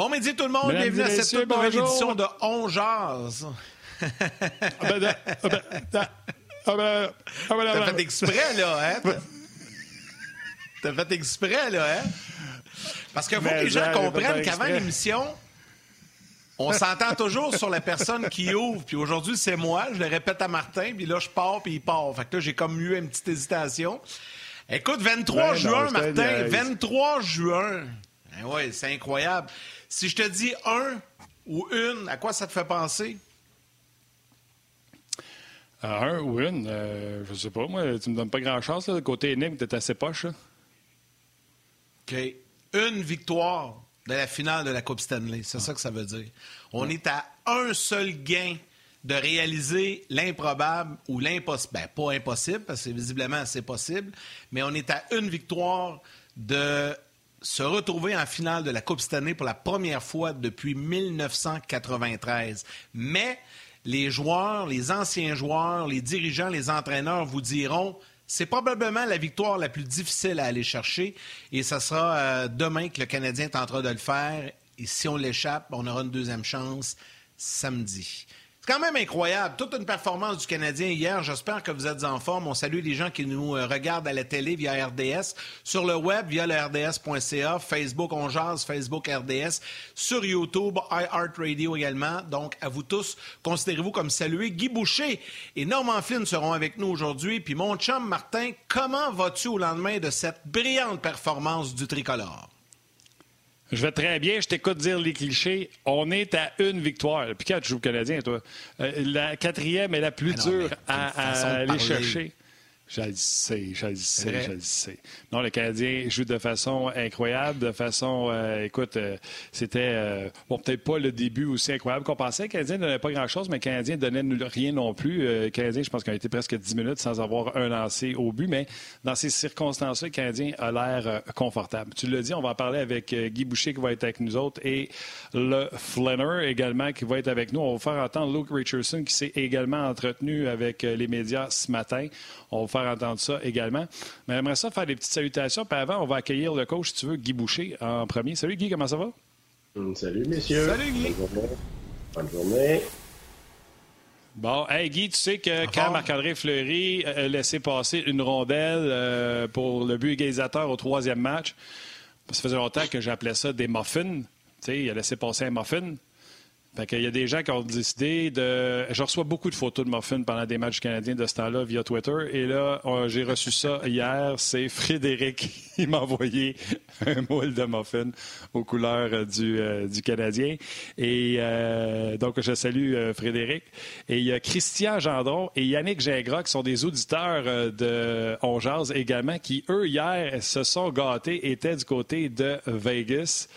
Bon midi tout le monde, Mesdames bienvenue à cette toute nouvelle édition de On Jazz. T'as fait exprès, là, hein? T'as- fait exprès, là, hein? Parce qu'il faut Mais que les gens comprennent qu'avant l'émission, on s'entend toujours sur la personne qui ouvre. Puis aujourd'hui, c'est moi. Je le répète à Martin. Puis là, je pars, puis il part. Fait que là, j'ai comme eu une petite hésitation. Écoute, 23 Ben juin, Martin. niaise. 23 juin. Ben ouais, c'est incroyable. Si je te dis un ou une, à quoi ça te fait penser? Ah, un ou une, euh, je sais pas, moi, tu me donnes pas grand-chance. Le côté énigme, t'es assez poche. là. OK. Une victoire de la finale de la Coupe Stanley. C'est ça que ça veut dire. On est à un seul gain de réaliser l'improbable ou l'impossible. Ben, pas impossible, parce que visiblement, c'est possible, mais on est à une victoire de se retrouver en finale de la Coupe Stanley pour la première fois depuis 1993. Mais les joueurs, les anciens joueurs, les dirigeants, les entraîneurs vous diront c'est probablement la victoire la plus difficile à aller chercher et ce sera euh, demain que le Canadien tentera de le faire. Et si on l'échappe, on aura une deuxième chance samedi. C'est quand même incroyable. Toute une performance du Canadien hier. J'espère que vous êtes en forme. On salue les gens qui nous euh, regardent à la télé via RDS, sur le web via le RDS.ca, Facebook On Jase, Facebook RDS, sur YouTube, iHeartRadio également. Donc, à vous tous, considérez-vous comme salués. Guy Boucher et Norman Flynn seront avec nous aujourd'hui. Puis mon chum Martin, comment vas-tu au lendemain de cette brillante performance du tricolore? Je vais très bien, je t'écoute dire les clichés. On est à une victoire. Puis quand tu joues au Canadien, toi, euh, la quatrième est la plus Ah non, dure à, aller chercher. Je le sais, je le sais, vrai? je le sais. Non, le Canadien joue de façon incroyable, de façon, euh, écoute, euh, c'était, euh, bon, peut-être pas le début aussi incroyable qu'on pensait. Le Canadien ne donnait pas grand-chose, mais le Canadien ne donnait rien non plus. Le Canadien, je pense qu'il a été presque 10 minutes sans avoir un lancé au but, mais dans ces circonstances-là, le Canadien a l'air confortable. Tu l'as dit, on va en parler avec Guy Boucher qui va être avec nous autres et le Flanner également qui va être avec nous. On va faire entendre Luke Richardson qui s'est également entretenu avec les médias ce matin. On va faire entendre ça également. Mais j'aimerais ça faire des petites salutations. Puis avant, on va accueillir le coach, si tu veux, Guy Boucher en premier. Salut Guy, comment ça va? Hum, Salut, messieurs. Salut, Guy. Bonne journée. Bonne journée. Bon, hey Guy, tu sais que quand Marc-André Fleury a laissé passer une rondelle euh, pour le but égalisateur au troisième match, ça faisait longtemps que j'appelais ça des muffins. Tu sais, il a laissé passer un muffin. Fait qu'il y a des gens qui ont décidé de. Je reçois beaucoup de photos de muffins pendant des matchs canadiens de ce temps-là via Twitter. Et là, on- j'ai reçu ça hier. C'est Frédéric qui m'a envoyé un moule de muffins aux couleurs euh, du, euh, du Canadien. Et euh, donc, je salue euh, Frédéric. Et il y a Christian Gendron et Yannick Gingras qui sont des auditeurs de On Jase également, qui, eux, hier, se sont gâtés, étaient du côté de Vegas.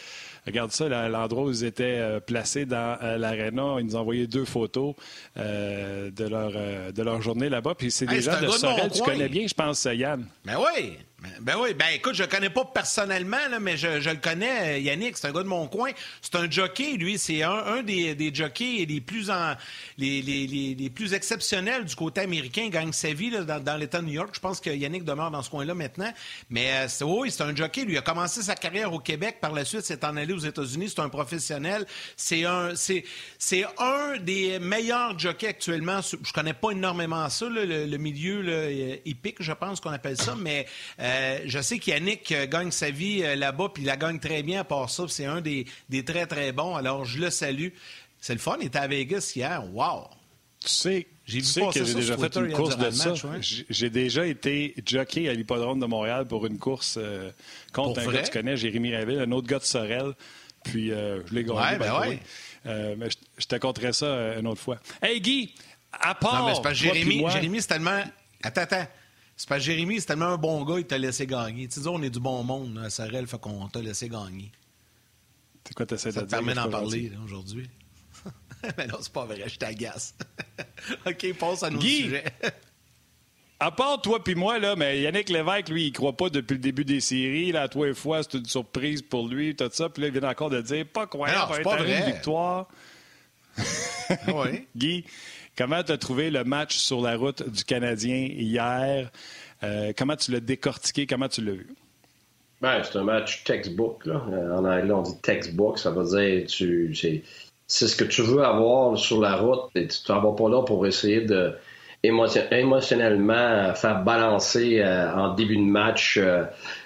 Regarde ça, l'endroit où ils étaient euh, placés dans euh, l'aréna. Ils nous ont envoyé deux photos euh, de, leur, de leur journée là-bas. Puis c'est des Hey, c'est gens de Sorel. Tu connais bien, je pense, Yann. Ben oui. Ben, oui. Ben écoute, je le connais pas personnellement, mais je, le connais, euh, Yannick. C'est un gars de mon coin. C'est un jockey, lui. C'est un, des, jockeys les plus en, les, les, plus exceptionnels du côté américain. Il gagne sa vie dans, l'État de New York. Je pense que Yannick demeure dans ce coin-là maintenant. Mais euh, oui, c'est un jockey. Lui il a commencé sa carrière au Québec. Par la suite, c'est en allé aux États-Unis. C'est un professionnel. C'est un, c'est, c'est un des meilleurs jockeys actuellement. Je connais pas énormément ça, le, milieu euh, hippique, je pense qu'on appelle ça. Mais je sais qu'Yannick euh, gagne sa vie euh, là-bas, puis il la gagne très bien à part ça. C'est un des, des très, très bons. Alors, je le salue. C'est le fun. Il était à Vegas hier. Wow! Tu sais, J'ai tu sais que j'ai déjà fait une course de ça. ouais. J'ai- déjà été jockey à l'hippodrome de Montréal pour une course euh, contre Pour un vrai? gars que tu connais, Jérémy Ravel, un autre gars de Sorel. Puis euh, je l'ai gagné. Ouais, ben ouais. Euh, mais je, je te compterai ça euh, une autre fois. Hey Guy, à part. Non, mais c'est parce que toi puis Jérémy, Jérémy c'est tellement. Attends, attends. C'est parce que Jérémy, c'est tellement un bon gars, il t'a laissé gagner. Tu sais, on est du bon monde à Sorel, fait qu'on t'a laissé gagner. C'est quoi t'essaies de te dire? permet d'en pas parler aujourd'hui. mais non, c'est pas vrai, je t'agace. OK, passe à nos Guy! sujets. À part toi puis moi, là, mais Yannick Lévesque, lui, il croit pas depuis le début des séries. Là, à toi et fois, c'est une surprise pour lui, tout ça. Puis là, il vient encore de dire, pas c'est va pas être une vrai. victoire. oui. Guy, comment tu as trouvé le match sur la route du Canadien hier? Euh, comment tu l'as décortiqué? Comment tu l'as vu? Ben, c'est un match textbook. Là. Euh, En anglais, on dit textbook. Ça veut dire tu c'est ce que tu veux avoir sur la route. Et tu t'en vas pas là pour essayer de émotion- émotionnellement faire balancer euh, en début de match euh,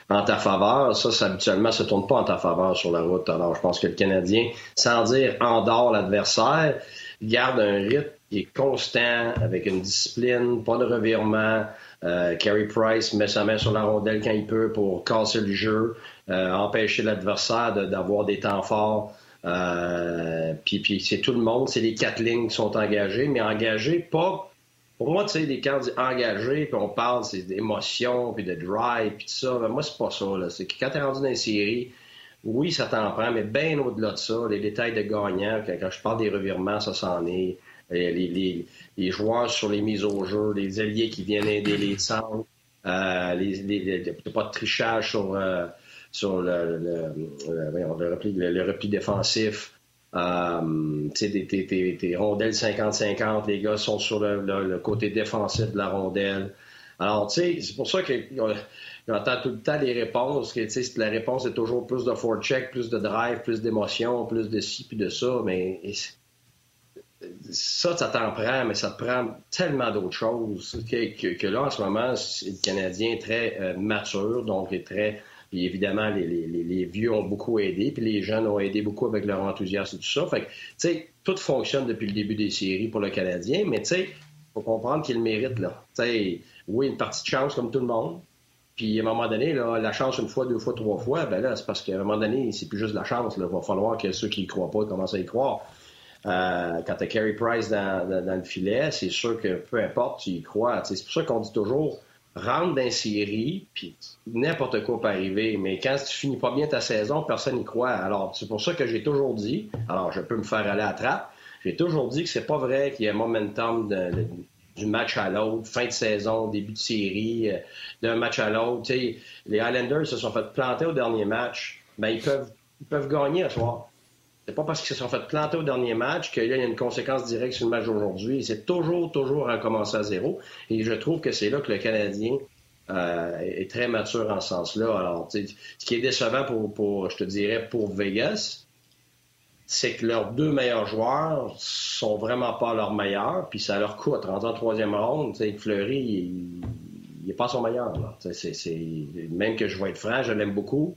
en ta faveur. Ça, ça habituellement se tourne pas en ta faveur sur la route. Alors, je pense que le Canadien, sans dire endort l'adversaire, garde un rythme qui est constant, avec une discipline, pas de revirement. Euh, Carey Price met sa main sur la rondelle quand il peut pour casser le jeu, euh, empêcher l'adversaire d'avoir des temps forts. Euh, puis puis c'est tout le monde, c'est les quatre lignes qui sont engagées, mais engagées pas. Pour moi, tu sais, les quand on dit engagé, puis on parle, c'est d'émotion, puis de drive, puis tout ça. Ben, moi, c'est pas ça. C'est que quand t'es rendu dans une série, oui, ça t'en prend, mais bien au-delà de ça, les détails de gagnant, quand, quand je parle des revirements, ça s'en est. Les, joueurs sur les mises au jeu, les alliés qui viennent aider les centres, euh, les, pas de trichage sur, euh, sur le, le, le- le repli, défensif. Euh, tes, rondelles 50-50, les gars sont sur le, côté défensif de la rondelle. Alors, tu sais, c'est pour ça que on- j'entends tout le temps les réponses, que, la réponse est toujours plus de forecheck, plus de drive, plus d'émotion, plus de ci, puis de ça, mais ça, ça t'en prend, mais ça te prend tellement d'autres choses que, que- là, en ce moment, le Canadien est très euh, mature, donc est très... Puis évidemment, les, vieux ont beaucoup aidé, puis les jeunes ont aidé beaucoup avec leur enthousiasme et tout ça. Fait que, tu sais, tout fonctionne depuis le début des séries pour le Canadien, mais tu sais, faut comprendre qu'il mérite, là. Tu sais, oui, une partie de chance comme tout le monde, puis à un moment donné, la chance une fois, deux fois, trois fois, ben là, c'est parce qu'à un moment donné, c'est plus juste la chance. Il va falloir que ceux qui y croient pas commencent à y croire. Euh, quand tu as Carey Price dans, le filet, c'est sûr que peu importe, tu y crois. C'est pour ça qu'on dit toujours rentre dans série, puis n'importe quoi peut arriver. Mais quand tu finis pas bien ta saison, personne n'y croit. Alors, c'est pour ça que j'ai toujours dit, alors je peux me faire aller à la trappe, j'ai toujours dit que c'est pas vrai qu'il y a un momentum de- de- du match à l'autre, fin de saison, début de série, euh, d'un match à l'autre. Les Highlanders se sont fait planter au dernier match. Ben, ils peuvent, ils peuvent gagner ce soir. C'est pas parce qu'ils se sont fait planter au dernier match qu'il y a une conséquence directe sur le match d'aujourd'hui. C'est toujours, toujours recommencer à zéro. Et je trouve que c'est là que le Canadien euh, est très mature en ce sens-là. Alors, ce qui est décevant pour, je te dirais, pour Vegas, c'est que leurs deux meilleurs joueurs sont vraiment pas leurs meilleurs, puis ça leur coûte. En troisième ronde, Fleury, il n'est pas son meilleur. Même que je vais être franc, je l'aime beaucoup.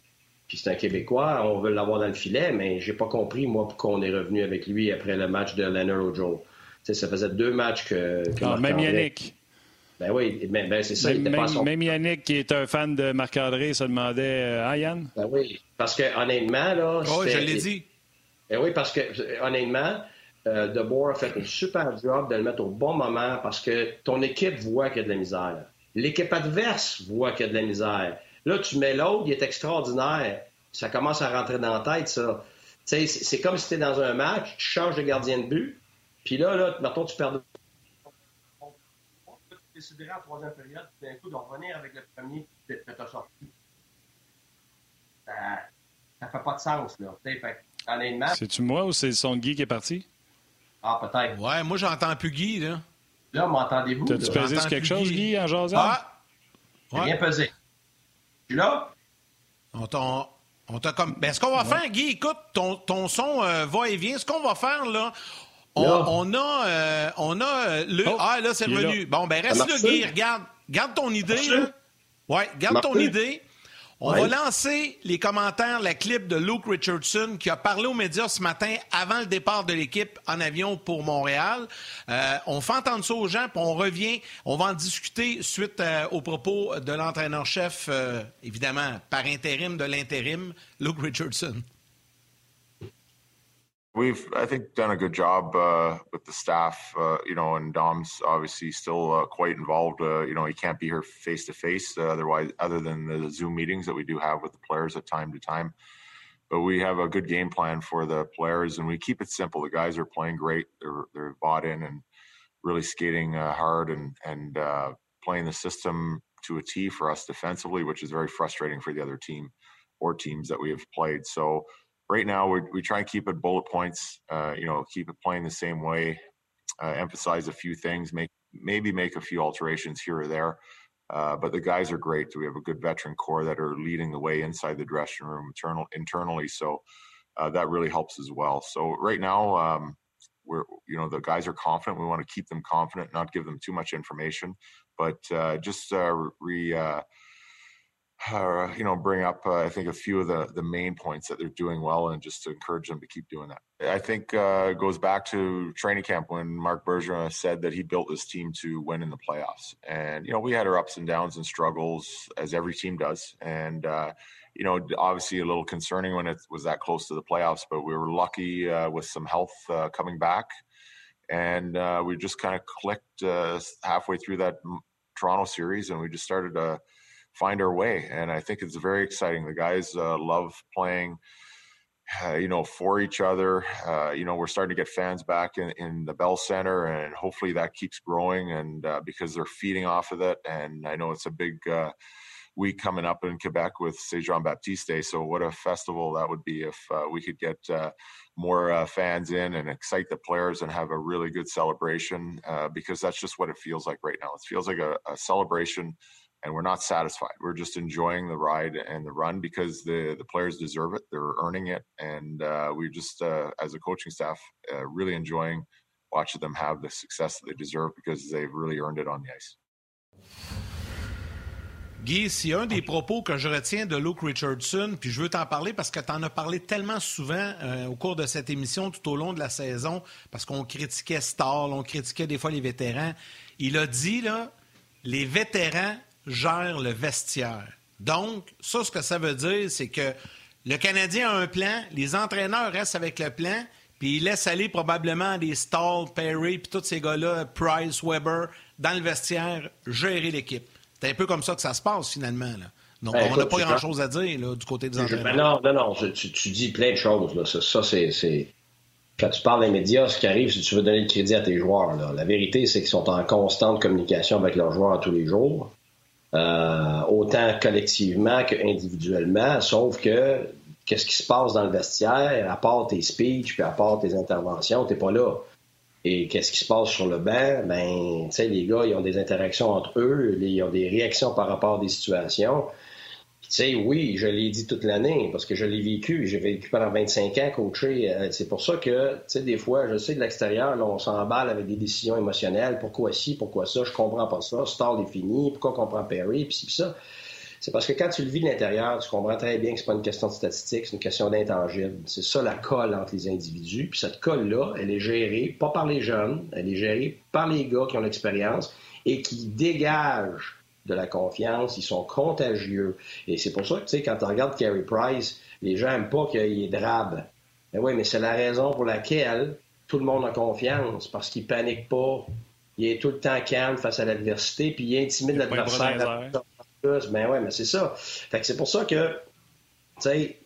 Puis c'est un Québécois, on veut l'avoir dans le filet, mais j'ai pas compris, moi, pourquoi on est revenu avec lui après le match de Leonard Ojo. Tu sais, ça faisait deux matchs que. que Ah, même Yannick. Ben oui, ben, ben, c'est ça, il Même, son même Yannick, qui est un fan de Marc-André, se demandait euh, Ah, Yann? Ben oui, parce que honnêtement, là. Oh, je l'ai dit. Ben oui, parce que honnêtement, euh, De Boer a fait un super job de le mettre au bon moment parce que ton équipe voit qu'il y a de la misère. L'équipe adverse voit qu'il y a de la misère. Là, tu mets l'autre, il est extraordinaire. Ça commence à rentrer dans la tête, ça. Tu sais, c'est c'est comme si tu es dans un match, tu changes de gardien de but, puis là, là, mettons, tu perds. Tu déciderais en troisième période, puis d'un coup, de revenir avec le premier que tu as sorti. Ça, ça fait pas de sens, là. Tu sais, fait que, honnêtement, C'est-tu moi ou c'est le son de Guy qui est parti? Ah, peut-être. Ouais, moi, j'entends plus Guy, là. Là, m'entendez-vous? T'as-tu pesé j'entends sur quelque plus chose, Guy. Guy, en jasant? Ah! J'ai Ouais. bien pesé. Suis là? On t'a, on t'a comme. Ben, ce qu'on va faire, Guy, écoute, ton, ton son euh, va et vient. Ce qu'on va faire, là, on, Là. on a, euh, on a euh, le. Oh, ah, là, c'est revenu. là. Bon, ben, reste là, Guy. Regarde. Garde ton idée, là. Ouais, garde ton idée. On va lancer les commentaires, la clip de Luke Richardson qui a parlé aux médias ce matin avant le départ de l'équipe en avion pour Montréal. Euh, on fait entendre ça aux gens, puis on revient. On va en discuter suite euh, aux propos de l'entraîneur-chef, euh, évidemment, par intérim de l'intérim, Luke Richardson. We've, I think, done a good job uh, with the staff, uh, you know, and Dom's obviously still uh, quite involved. Uh, you know, he can't be here face to face, otherwise, other than the Zoom meetings that we do have with the players at time to time. But we have a good game plan for the players, and we keep it simple. The guys are playing great; they're they're bought in and really skating uh, hard and and uh, playing the system to a T for us defensively, which is very frustrating for the other team or teams that we have played. So right now we we try and keep it bullet points. Uh, you know, keep it playing the same way. Uh, emphasize a few things. Make maybe make a few alterations here or there. Uh, but the guys are great. We have a good veteran core that are leading the way inside the dressing room, internal, internally. So uh, that really helps as well. So right now, um, we're you know the guys are confident. We want to keep them confident, not give them too much information, but uh, just uh, re uh, you know, bring up, uh, I think, a few of the, the main points that they're doing well and just to encourage them to keep doing that. I think uh, goes back to training camp when Mark Bergeron said that he built this team to win in the playoffs. And, you know, we had our ups and downs and struggles as every team does. And, uh, you know, obviously a little concerning when it was that close to the playoffs, but we were lucky uh, with some health uh, coming back. And we just kind of clicked halfway through that Toronto series and we just started to – find our way. And I think it's very exciting. The guys uh, love playing. Uh, you know, for each other. Uh, you know, we're starting to get fans back in, in the Bell Center, and hopefully that keeps growing. And uh, because they're feeding off of it, and I know it's a big uh, week coming up in Quebec with Saint Jean Baptiste Day. So, what a festival that would be if uh, we could get more fans in and excite the players and have a really good celebration. because that's just what it feels like right now. It feels like a, a celebration and we're not satisfied. We're just enjoying the ride and the run because the the players deserve it. They're earning it, and uh, we just, uh, as a coaching staff, uh, really enjoying watching them have the success that they deserve because they've really earned it on the ice. Guy, s'il y a un des propos que je retiens de Luke Richardson, puis je veux t'en parler parce que tu en as parlé tellement souvent euh, au cours de cette émission tout au long de la saison, parce qu'on critiquait Stall, on critiquait des fois les vétérans. Il a dit, là, les vétérans gère le vestiaire. Donc, ça, ce que ça veut dire, c'est que le Canadien a un plan, les entraîneurs restent avec le plan, puis ils laissent aller probablement des Stall, Perry, puis tous ces gars-là, Price, Weber, dans le vestiaire, gérer l'équipe. C'est un peu comme ça que ça se passe, finalement. Là. Donc, ben, on n'a pas grand-chose à dire là, du côté des entraîneurs. non, non, non, tu, dis plein de choses. Là. Ça, c'est... Quand tu parles des médias, ce qui arrive, c'est que tu veux donner le crédit à tes joueurs. Là. La vérité, c'est qu'ils sont en constante communication avec leurs joueurs tous les jours. Euh, autant collectivement qu'individuellement, sauf que qu'est-ce qui se passe dans le vestiaire, à part tes speeches, puis à part tes interventions, t'es pas là. Et qu'est-ce qui se passe sur le banc? Ben, tu sais, les gars, ils ont des interactions entre eux, ils ont des réactions par rapport à des situations sais, oui, je l'ai dit toute l'année parce que je l'ai vécu. J'ai vécu pendant 25 ans coacher. Euh, c'est pour ça que, tu sais, des fois, je sais de l'extérieur, on s'emballe avec des décisions émotionnelles. Pourquoi ci, pourquoi ça? Je comprends pas ça. Star est fini. Pourquoi on comprend Perry? Puis, puis ça. C'est parce que quand tu le vis de l'intérieur, tu comprends très bien que c'est pas une question de statistique, c'est une question d'intangible. C'est ça la colle entre les individus. Puis cette colle-là, elle est gérée pas par les jeunes, elle est gérée par les gars qui ont l'expérience et qui dégagent de la confiance, ils sont contagieux. Et c'est pour ça que, tu sais, quand tu regardes Carey Price, les gens n'aiment pas qu'il est drabe. Mais oui, mais c'est la raison pour laquelle tout le monde a confiance, parce qu'il panique pas. Il est tout le temps calme face à l'adversité, puis il intimide l'adversaire. Ben ouais, mais c'est ça. Fait que c'est pour ça que, tu sais,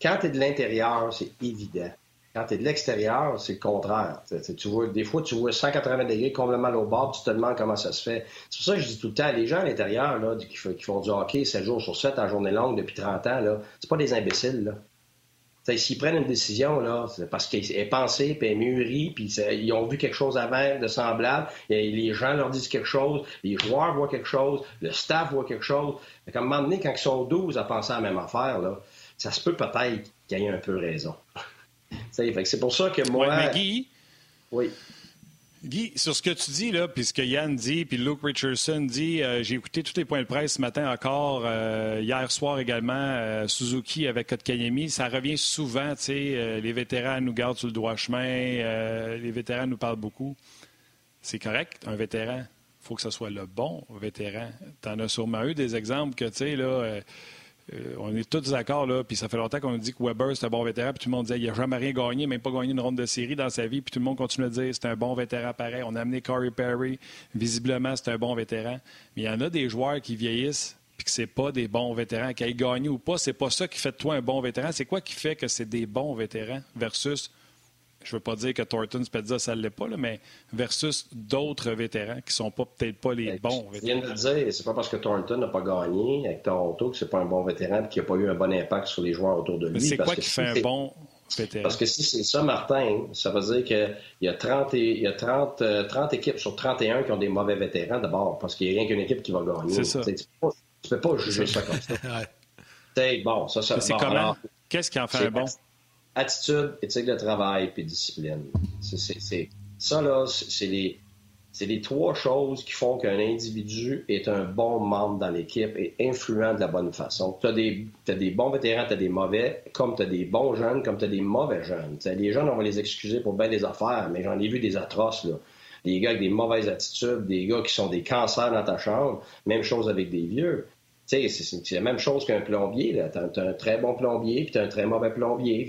quand tu es de l'intérieur, c'est évident. Quand tu es de l'extérieur, c'est le contraire. Tu vois, des fois, tu vois 180 degrés complètement au bord, tu te demandes comment ça se fait. C'est pour ça que je dis tout le temps, les gens à l'intérieur qui, font du hockey 7 jours sur 7 en journée longue depuis 30 ans, là, c'est pas des imbéciles. S'ils prennent une décision, c'est parce qu'elle est pensée, puis elle mûrie, puis ils ont vu quelque chose avant de semblable, les gens leur disent quelque chose, les joueurs voient quelque chose, le staff voit quelque chose. à un moment donné, quand ils sont 12 à penser à la même affaire, ça se peut peut-être qu'ils aient un peu raison. C'est pour ça que moi. mais Guy. Oui. Guy, sur ce que tu dis, là, puis ce que Yann dit, puis Luke Richardson dit, euh, j'ai écouté tous les points de presse ce matin encore, euh, hier soir également, euh, Suzuki avec Kotkaniemi, ça revient souvent, tu sais, les vétérans nous gardent sur le droit chemin, les vétérans nous parlent beaucoup. C'est correct, un vétéran, il faut que ce soit le bon vétéran. Tu en as sûrement eu des exemples que, tu sais, là euh, on est tous d'accord, là, puis ça fait longtemps qu'on dit que Weber, c'est un bon vétéran, puis tout le monde disait qu'il n'a jamais rien gagné, même pas gagné une ronde de série dans sa vie, puis tout le monde continue à dire c'est un bon vétéran pareil. On a amené Corey Perry, visiblement, c'est un bon vétéran. Mais il y en a des joueurs qui vieillissent, puis que c'est pas des bons vétérans. Qu'ils gagnent ou pas, c'est pas ça qui fait de toi un bon vétéran. C'est quoi qui fait que c'est des bons vétérans versus je veux pas dire que Thornton Spezza, ça ne l'est pas, là, mais versus d'autres vétérans qui sont pas peut-être pas les bons vétérans. Je viens de le dire, c'est pas parce que Thornton n'a pas gagné avec Toronto que c'est pas un bon vétéran et qu'il n'a pas eu un bon impact sur les joueurs autour de lui. c'est quoi qui fait un bon vétéran? Parce que si c'est ça, Martin, ça veut dire qu'il y a 30, il y a 30, 30 euh, équipes sur 31 qui ont des mauvais vétérans d'abord, parce qu'il n'y a rien qu'une équipe qui va gagner. C'est ça. Tu ne peux pas juger ça comme ça. bon, ça, ça c'est comment? Qu'est-ce qui en fait un bon? Attitude, éthique de travail, puis discipline. C'est, ça, là, c'est les, c'est les trois choses qui font qu'un individu est un bon membre dans l'équipe et influent de la bonne façon. Tu as des, des bons vétérans, tu as des mauvais, comme tu as des bons jeunes, comme tu as des mauvais jeunes. Les jeunes, on va les excuser pour bien des affaires, mais j'en ai vu des atroces. Là. Des gars avec des mauvaises attitudes, des gars qui sont des cancers dans ta chambre. Même chose avec des vieux c'est, la même chose qu'un plombier. Tu as, un très bon plombier, puis tu as un très mauvais plombier.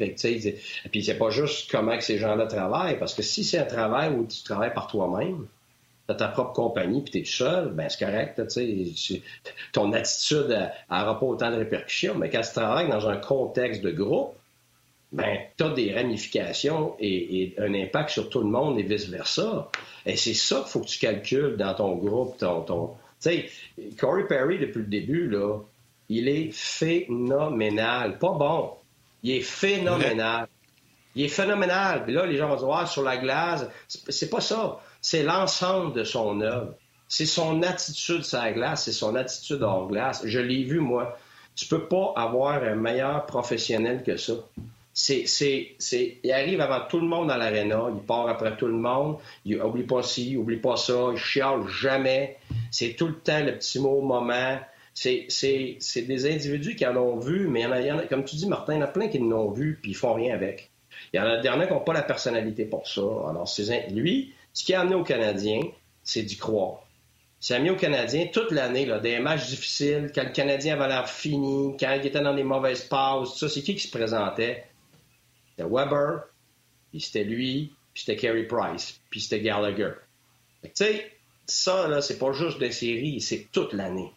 Puis c'est pas juste comment que ces gens-là travaillent, parce que si c'est un travail où tu travailles par toi-même, tu as ta propre compagnie, puis tu es seul, ben c'est correct. Ton attitude n'aura pas autant de répercussions, mais quand tu travailles dans un contexte de groupe, ben, tu as des ramifications et, un impact sur tout le monde et vice-versa. Et c'est ça qu'il faut que tu calcules dans ton groupe, ton, sais, Corey Perry, depuis le début, là, il est phénoménal. Pas bon. Il est phénoménal. Il est phénoménal. Puis là, les gens vont dire, ah, sur la glace, c'est pas ça. C'est l'ensemble de son œuvre. C'est son attitude sur la glace, c'est son attitude hors glace. Je l'ai vu, moi. Tu peux pas avoir un meilleur professionnel que ça c'est, il arrive avant tout le monde dans l'aréna, il part après tout le monde, il oublie pas ci, oublie pas ça, il chiale jamais. C'est tout le temps le petit mot moment. C'est, des individus qui en ont vu, mais il y, a, comme tu dis, Martin, il y en a plein qui n'ont vu puis ils font rien avec. Il y en a derniers qui n'ont pas la personnalité pour ça. Alors, lui, ce qui a amené aux Canadiens, c'est d'y croire. C'est amené aux Canadiens toute l'année, des matchs difficiles, quand le Canadien avait l'air fini, quand il était dans des mauvaises pauses, tout ça, c'est qui qui se présentait? C'était Weber, puis c'était lui, puis c'était Carey Price, puis c'était Gallagher. Tu sais, ça, là, c'est pas juste des séries, c'est toute l'année.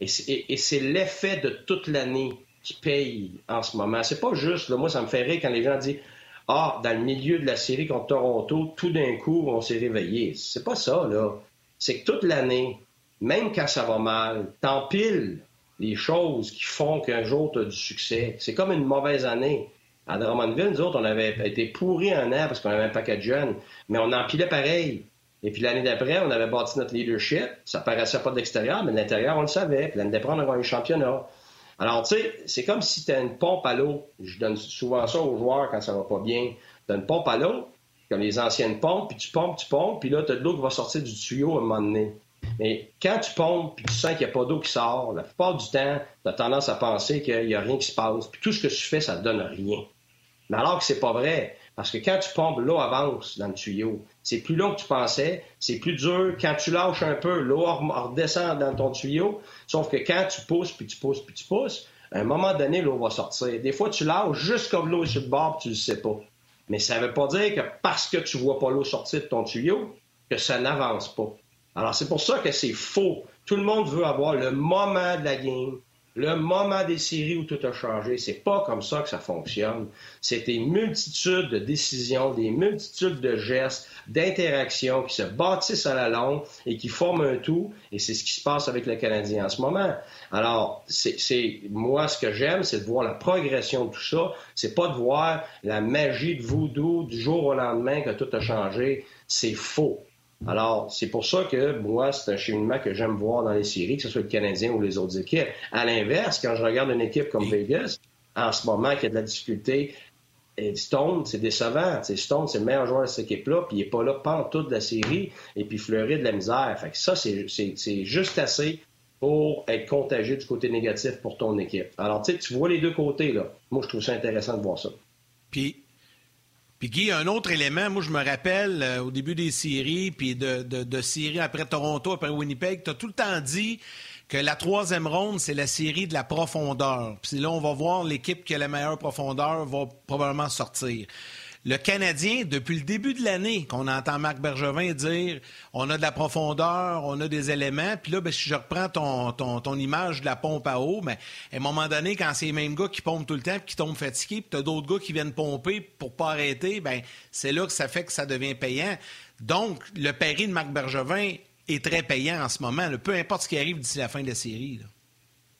Et c'est l'effet de toute l'année qui paye en ce moment. C'est pas juste, là, moi, ça me fait rire quand les gens disent Ah, dans le milieu de la série contre Toronto, tout d'un coup, on s'est réveillé. C'est pas ça, là. C'est que toute l'année, même quand ça va mal, t'empiles les choses qui font qu'un jour tu as du succès. C'est comme une mauvaise année. À Drummondville, nous autres, on avait été pourris un an parce qu'on avait un paquet de jeunes, mais on empilait pareil. Et puis l'année d'après, on avait bâti notre leadership. Ça paraissait pas de l'extérieur, mais de l'intérieur, on le savait. Puis l'année d'après, on a gagné le championnat. Alors, tu sais, c'est comme si tu as une pompe à l'eau. Je donne souvent ça aux joueurs quand ça va pas bien. Tu as une pompe à l'eau, comme les anciennes pompes, puis tu pompes, tu pompes, puis là, tu as de l'eau qui va sortir du tuyau à un moment donné. Mais quand tu pompes, puis tu sens qu'il n'y a pas d'eau qui sort, la plupart du temps, tu as tendance à penser qu'il n'y a rien qui se passe. Puis tout ce que tu fais, ça ne donne rien. Mais alors que c'est pas vrai. Parce que quand tu pompes, l'eau avance dans le tuyau. C'est plus long que tu pensais, c'est plus dur. Quand tu lâches un peu, l'eau redescend dans ton tuyau. Sauf que quand tu pousses, puis tu pousses, puis tu pousses, à un moment donné, l'eau va sortir. Des fois, tu lâches juste comme l'eau est sur le bord, puis tu le sais pas. Mais ça ne veut pas dire que parce que tu vois pas l'eau sortir de ton tuyau, que ça n'avance pas. Alors, c'est pour ça que c'est faux. Tout le monde veut avoir le moment de la game, le moment des séries où tout a changé. C'est pas comme ça que ça fonctionne. C'est une multitude de décisions, des multitudes de gestes, d'interactions qui se bâtissent à la longue et qui forment un tout. Et c'est ce qui se passe avec le Canadien en ce moment. Alors, c'est moi ce que j'aime, c'est de voir la progression de tout ça. C'est pas de voir la magie de voodoo du jour au lendemain que tout a changé. C'est faux. Alors, c'est pour ça que moi, c'est un cheminement que j'aime voir dans les séries, que ce soit le Canadien ou les autres équipes. À l'inverse, quand je regarde une équipe comme Vegas, en ce moment, qui a de la difficulté, et Stone, c'est décevant. Stone, c'est le meilleur joueur de cette équipe-là, puis il n'est pas là pendant toute la série, et puis Fleury de la misère. Fait que ça, c'est juste assez pour être contagieux du côté négatif pour ton équipe. Alors, tu vois les deux côtés, là. Moi, je trouve ça intéressant de voir ça. Puis, puis Guy, un autre élément, moi je me rappelle euh, au début des séries, puis de, de, séries après Toronto, après Winnipeg, tu tout le temps dit que la troisième ronde, c'est la série de la profondeur. Puis là, on va voir l'équipe qui a la meilleure profondeur va probablement sortir. Le Canadien, depuis le début de l'année, qu'on entend Marc Bergevin dire on a de la profondeur, on a des éléments, puis là, ben, si je reprends ton, ton, image de la pompe à eau, mais à un moment donné, quand c'est les mêmes gars qui pompent tout le temps, puis qui tombent fatigués, puis tu d'autres gars qui viennent pomper pour pas arrêter, ben c'est là que ça fait que ça devient payant. Donc, le pari de Marc Bergevin est très payant en ce moment, peu importe ce qui arrive d'ici la fin de la série.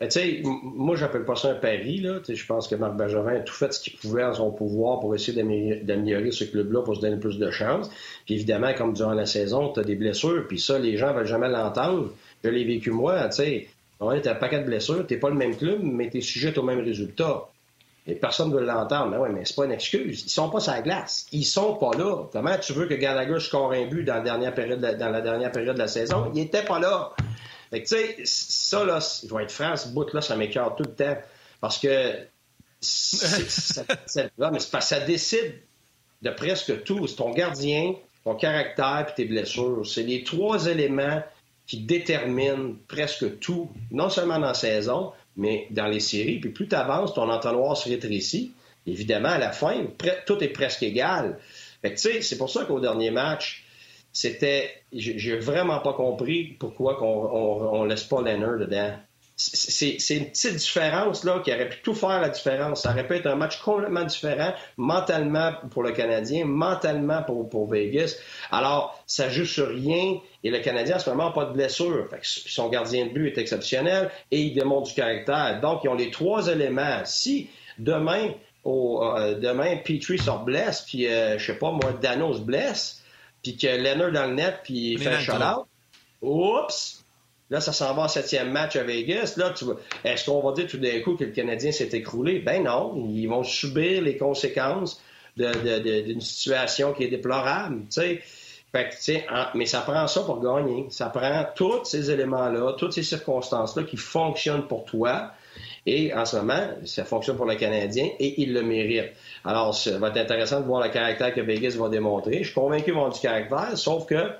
Tu sais, moi, j'appelle pas ça un pari. Je pense que Marc Benjamin a tout fait ce qu'il pouvait en son pouvoir pour essayer d'améliorer ce club-là pour se donner plus de chance. Puis évidemment, comme durant la saison, tu as des blessures, puis ça, les gens ne veulent jamais l'entendre. Je l'ai vécu moi, tu sais. Un paquet de blessures, tu pas le même club, mais tu es sujet au même résultat. Et personne ne veut l'entendre. Mais oui, mais c'est pas une excuse. Ils sont pas sur la glace. Ils sont pas là. Comment tu veux que Gallagher score un but dans la dernière période de la, dans la dernière période de la saison? Il était pas là. Fait que, tu sais, ça, là, je vais être franc, ce bout-là, ça m'écœure tout le temps. Parce que ça, mais ça décide de presque tout. C'est ton gardien, ton caractère et tes blessures. C'est les trois éléments qui déterminent presque tout, non seulement dans la saison, mais dans les séries. Puis plus tu avances, ton entonnoir se rétrécit. Évidemment, à la fin, tout est presque égal. Fait que, tu sais, c'est pour ça qu'au dernier match, c'était. J'ai vraiment pas compris pourquoi on, on, laisse pas Leonard dedans. C'est une petite différence là qui aurait pu tout faire la différence. Ça aurait pu être un match complètement différent, mentalement pour le Canadien, mentalement pour, Vegas. Alors, ça joue sur rien. Et le Canadien, en ce moment, pas de blessure. son gardien de but est exceptionnel et il démontre du caractère. Donc, ils ont les trois éléments. Si demain, au, euh, demain Petrie se blesse, puis, euh, je sais pas, moi, Dano se blesse, puis que Leonard dans le net, puis il fait un. Oups! Là, ça s'en va en septième match à Vegas. Là, tu est-ce qu'on va dire tout d'un coup que le Canadien s'est écroulé? Ben non. Ils vont subir les conséquences d'une situation qui est déplorable. Fait que, mais ça prend ça pour gagner. Ça prend tous ces éléments-là, toutes ces circonstances-là qui fonctionnent pour toi. Et en ce moment, ça fonctionne pour le Canadien et il le mérite. Alors, ça va être intéressant de voir le caractère que Vegas va démontrer. Je suis convaincu qu'ils vont du caractère, sauf que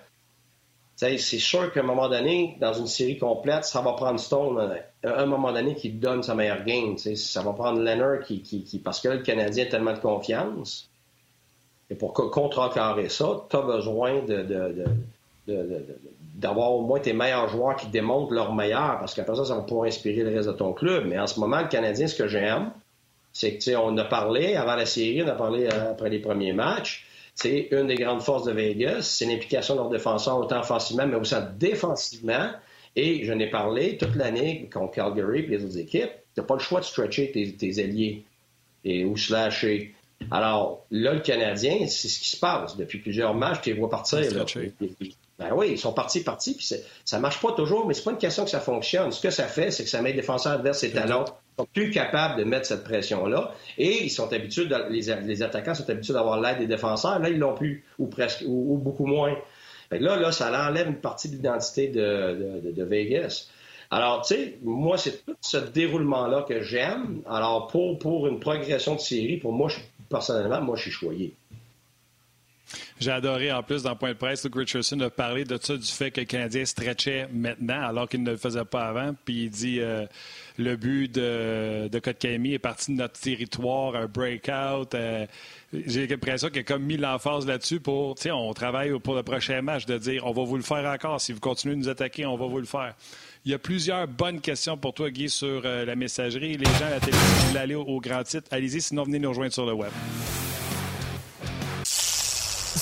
c'est sûr qu'à un moment donné, dans une série complète, ça va prendre Stone à euh, un moment donné qui donne sa meilleure game. Ça va prendre Leonard qui, qui, parce que le Canadien a tellement de confiance. Et pour contrecarrer ça, tu as besoin de, d'avoir au moins tes meilleurs joueurs qui démontrent leur meilleur, parce qu'après ça, ça va pouvoir inspirer le reste de ton club. Mais en ce moment, le Canadien, ce que j'aime, c'est que, on a parlé avant la série, on a parlé euh, après les premiers matchs. C'est une des grandes forces de Vegas, c'est l'implication de leurs défenseurs autant offensivement, mais aussi défensivement. Et je n'ai parlé toute l'année contre Calgary et les autres équipes. Tu n'as pas le choix de stretcher tes, alliés et, ou slasher. Alors, là, le Canadien, c'est ce qui se passe. Depuis plusieurs matchs, tu les vois partir. Ben oui, ils sont partis, partis, puis ça marche pas toujours, mais c'est pas une question que ça fonctionne. Ce que ça fait, c'est que ça met les défenseurs adverses ses talons. Ils sont plus capables de mettre cette pression-là, et ils sont habitués, les, attaquants sont habitués d'avoir l'aide des défenseurs. Là, ils l'ont plus, ou presque, ou, beaucoup moins. là, là, ça enlève une partie de l'identité de, Vegas. Alors, tu sais, moi, c'est tout ce déroulement-là que j'aime. Alors, pour, pour une progression de série, pour moi, personnellement, moi, je suis choyé. J'ai adoré, en plus, dans point de presse, Luke Richardson a parlé de ça, du fait que le Canadien stretchait maintenant, alors qu'il ne le faisait pas avant. Puis il dit euh, le but de, de Kotkami est parti de notre territoire, un breakout. Euh, j'ai l'impression qu'il a comme mis l'emphase là-dessus pour, tu sais, on travaille pour le prochain match, de dire on va vous le faire encore. Si vous continuez de nous attaquer, on va vous le faire. Il y a plusieurs bonnes questions pour toi, Guy, sur euh, la messagerie. Les gens à la télé, si vous aller au, au grand titre, allez-y, sinon venez nous rejoindre sur le web.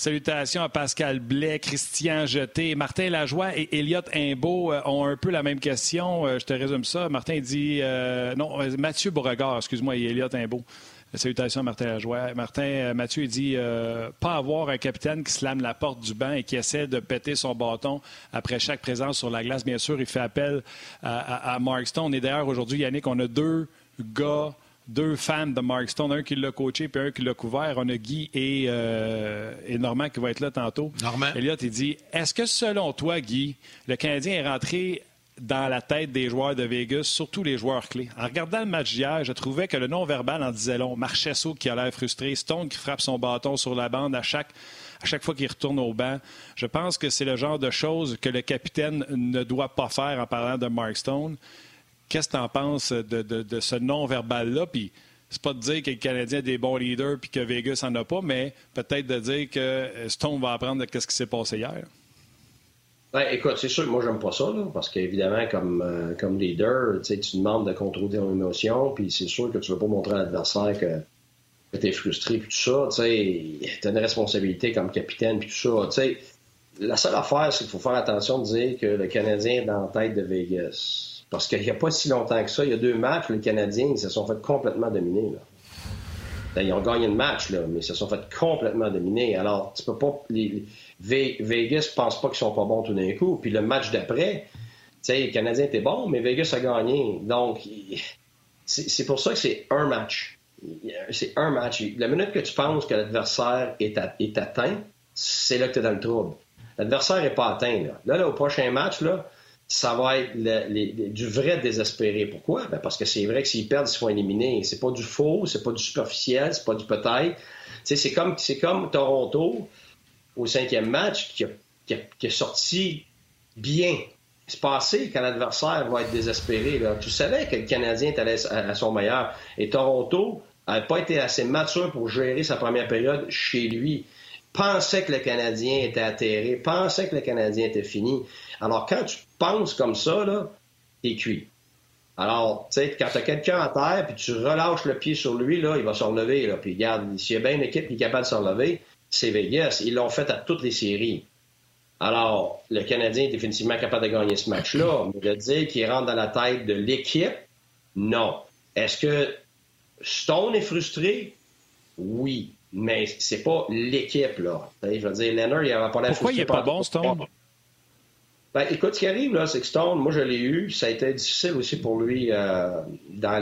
Salutations à Pascal Blais, Christian Jeté, Martin Lajoie et Elliot Imbeau euh, ont un peu la même question. Euh, je te résume ça. Martin dit euh, non, Mathieu Beauregard, excuse-moi, et Elliot Imbeau. Salutations à Martin Lajoie. Martin Mathieu dit pas avoir un capitaine qui slame la porte du banc et qui essaie de péter son bâton après chaque présence sur la glace. Bien sûr, il fait appel à, Mark Stone. Et d'ailleurs, aujourd'hui, Yannick, on a deux gars deux fans de Mark Stone, un qui l'a coaché puis un qui l'a couvert. On a Guy et, euh, et, Normand qui vont être là tantôt. Normand. Elliot, il dit Est-ce que selon toi, Guy, le Canadien est rentré dans la tête des joueurs de Vegas, surtout les joueurs clés? En regardant le match d'hier, je trouvais que le non-verbal en disait long. Marchesso qui a l'air frustré, Stone qui frappe son bâton sur la bande à chaque, à chaque fois qu'il retourne au banc. Je pense que c'est le genre de choses que le capitaine ne doit pas faire en parlant de Mark Stone. Qu'est-ce que tu en penses de, ce non-verbal-là? Puis, c'est pas de dire que le Canadien a des bons leaders puis que Vegas n'en a pas, mais peut-être de dire que Stone va apprendre de ce qui s'est passé hier. Écoute, c'est sûr que moi, j'aime pas ça, parce qu'évidemment, comme, euh, comme leader, tu demandes de contrôler tes émotions, puis c'est sûr que tu veux pas montrer à l'adversaire que, tu es frustré, puis tout ça. Tu as une responsabilité comme capitaine, puis tout ça. la seule affaire, c'est qu'il faut faire attention de dire que le Canadien est dans la tête de Vegas. Parce qu'il n'y a pas si longtemps que ça, il y a deux matchs, les Canadiens, ils se sont fait complètement dominer. Là. Ben, ils ont gagné le match, là, mais ils se sont fait complètement dominer. Alors, tu peux pas. Vegas pense pas qu'ils sont pas bons tout d'un coup. Puis le match d'après, tu sais, les Canadiens étaient bons, mais Vegas a gagné. Donc, c'est pour ça que c'est un match. C'est un match. La minute que tu penses que l'adversaire est, est, atteint, c'est là que tu es dans le trouble. L'adversaire n'est pas atteint. Là. là, là, au prochain match, là, ça va être du vrai désespéré. Pourquoi? Ben parce que c'est vrai que s'ils perdent, ils seront éliminés. C'est pas du faux, c'est pas du superficiel, c'est pas du peut-être. C'est comme, Toronto au cinquième match qui a, sorti bien. C'est passé quand l'adversaire va être désespéré. Tu savais que le Canadien était à, son meilleur. Et Toronto n'avait pas été assez mature pour gérer sa première période chez lui pensait que le Canadien était atterré, pensait que le Canadien était fini. Alors, quand tu penses comme ça, là, t'es cuit. Alors, tu sais, quand tu as quelqu'un à terre, puis tu relâches le pied sur lui, là, il va se relever. Là, puis regarde, s'il y a bien une équipe qui est capable de se relever, c'est Vegas. Ils l'ont fait à toutes les séries. Alors, le Canadien est définitivement capable de gagner ce match-là. Mais de dire qu'il rentre dans la tête de l'équipe, non. Est-ce que Stone est frustré? Oui mais c'est pas l'équipe, là. Je veux dire, Leonard, il avait pas la Pourquoi il n'est pas bon, Stone? Ben, écoute, ce qui arrive, là, c'est que Stone, moi, je l'ai eu. Ça a été difficile aussi pour lui euh, dans,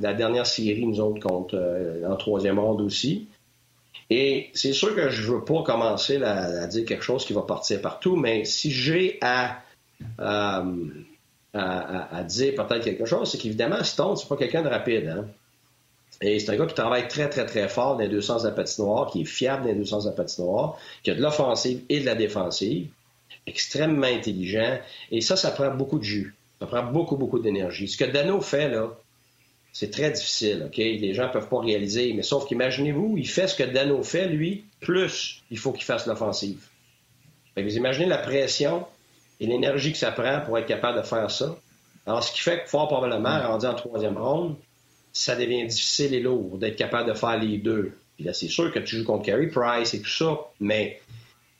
la dernière série, nous autres, contre, euh, en troisième ronde aussi. Et c'est sûr que je veux pas commencer à dire quelque chose qui va partir partout, mais si j'ai à, euh, à, dire peut-être quelque chose, c'est qu'évidemment, Stone, c'est pas quelqu'un de rapide. Hein? Et c'est un gars qui travaille très, très, très fort dans les deux sens de la patinoire, qui est fiable dans les deux sens de patinoire, qui a de l'offensive et de la défensive, extrêmement intelligent. Et ça, ça prend beaucoup de jus. Ça prend beaucoup, beaucoup d'énergie. Ce que Dano fait, là, c'est très difficile, OK? Les gens ne peuvent pas réaliser. Mais sauf qu'imaginez-vous, il fait ce que Dano fait, lui, plus il faut qu'il fasse l'offensive. Vous imaginez la pression et l'énergie que ça prend pour être capable de faire ça. Alors, ce qui fait que fort probablement, rendu en troisième ronde, ça devient difficile et lourd d'être capable de faire les deux. Puis là, c'est sûr que tu joues contre Carey Price et tout ça, mais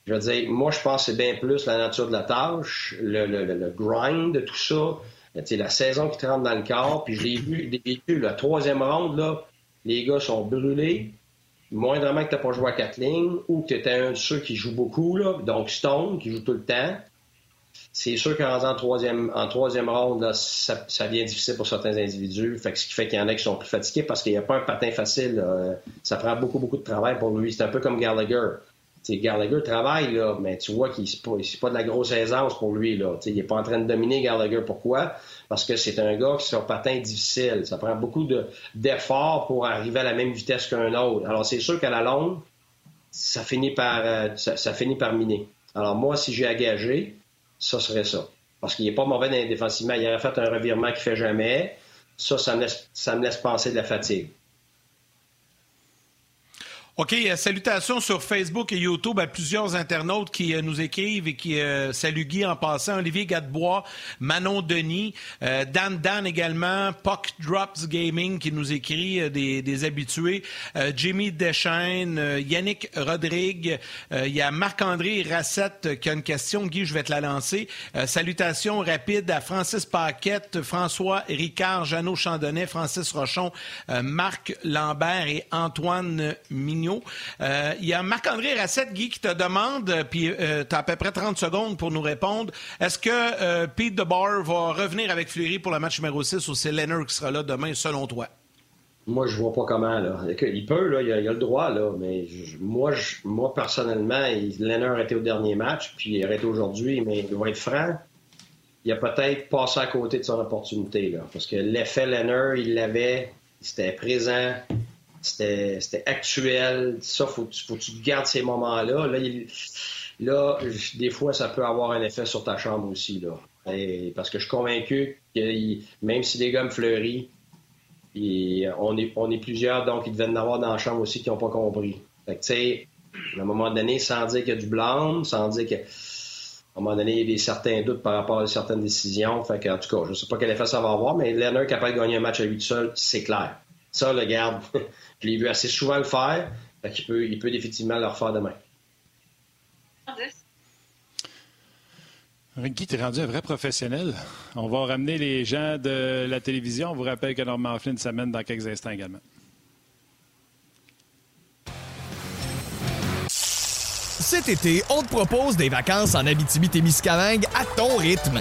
je veux dire, moi, je pense que c'est bien plus la nature de la tâche, le, le, grind de tout ça, la saison qui te rentre dans le corps. Puis je l'ai vu, vécu, la troisième ronde, les gars sont brûlés. Moindrement que tu n'as pas joué à quatre lignes ou que tu étais un de ceux qui joue beaucoup, là, donc Stone, qui joue tout le temps c'est sûr qu'en troisième, en troisième ronde, ça, devient difficile pour certains individus. Ce qui fait qu'il y en a qui sont plus fatigués parce qu'il n'y a pas un patin facile. Ça prend beaucoup, beaucoup de travail pour lui. C'est un peu comme Gallagher. T'sais, Gallagher travaille, là, mais tu vois qu'il n'est pas, pas, de la grosse aisance pour lui. Là. il n'est pas en train de dominer Gallagher. Pourquoi? Parce que c'est un gars qui sur patin difficile. Ça prend beaucoup d'efforts pour arriver à la même vitesse qu'un autre. Alors, c'est sûr qu'à la longue, ça finit par, euh, ça, finit par miner. Alors, moi, si j'ai engagé, ça serait ça. Parce qu'il n'est pas mauvais défensivement. Il aurait fait un revirement qu'il ne fait jamais. Ça, ça me, laisse, ça me laisse penser de la fatigue. OK, euh, salutations sur Facebook et YouTube à plusieurs internautes qui euh, nous écrivent et qui euh, saluent Guy en passant. Olivier Gadebois, Manon Denis, Dan Dan également, Puck Drops Gaming qui nous écrit des, des, habitués, Jimmy Deschaines, Yannick Rodrigue, il y a Marc-André Rassette qui a une question. Guy, je vais te la lancer. salutations rapides à Francis Paquette, François Ricard, Jeannot Chandonnet, Francis Rochon, Marc Lambert et Antoine Mignon. Euh, il y a Marc-André Rassette, Guy, qui te demande, euh, puis euh, tu as à peu près 30 secondes pour nous répondre. Est-ce que Pete DeBar va revenir avec Fleury pour le match numéro 6 ou c'est Leonard qui sera là demain, selon toi? Moi, je vois pas comment. Là. Il peut, là, il, a, le droit, là, mais moi, moi, personnellement, Leonard était au dernier match, puis il arrêté aujourd'hui, mais il va être franc. Il a peut-être passé à côté de son opportunité, là, parce que l'effet Leonard, il l'avait, c'était présent, c'était actuel. Ça, faut, faut que tu gardes ces moments-là. Là, là, des fois, ça peut avoir un effet sur ta chambre aussi. Là. parce que je suis convaincu que même si les me fleurissent, on, est, on est plusieurs, donc ils devaient en avoir dans la chambre aussi qui n'ont pas compris. Fait que, tu sais, à un moment donné, sans dire qu'il y a du blâme, sans dire que. À un moment donné, il y a des certains doutes par rapport à certaines décisions. Fait que, en tout cas, je ne sais pas quel effet ça va avoir, mais Leonard capable de gagner un match à lui tout seul, c'est clair. Ça, le garde, je l'ai vu assez souvent le faire. il peut, il peut définitivement le refaire demain. Guy, tu es rendu un vrai professionnel. On va ramener les gens de la télévision. On vous rappelle que Norman Flynn s'amène dans quelques instants également. Cet été, on te propose des vacances en Abitibi-Témiscamingue à ton rythme.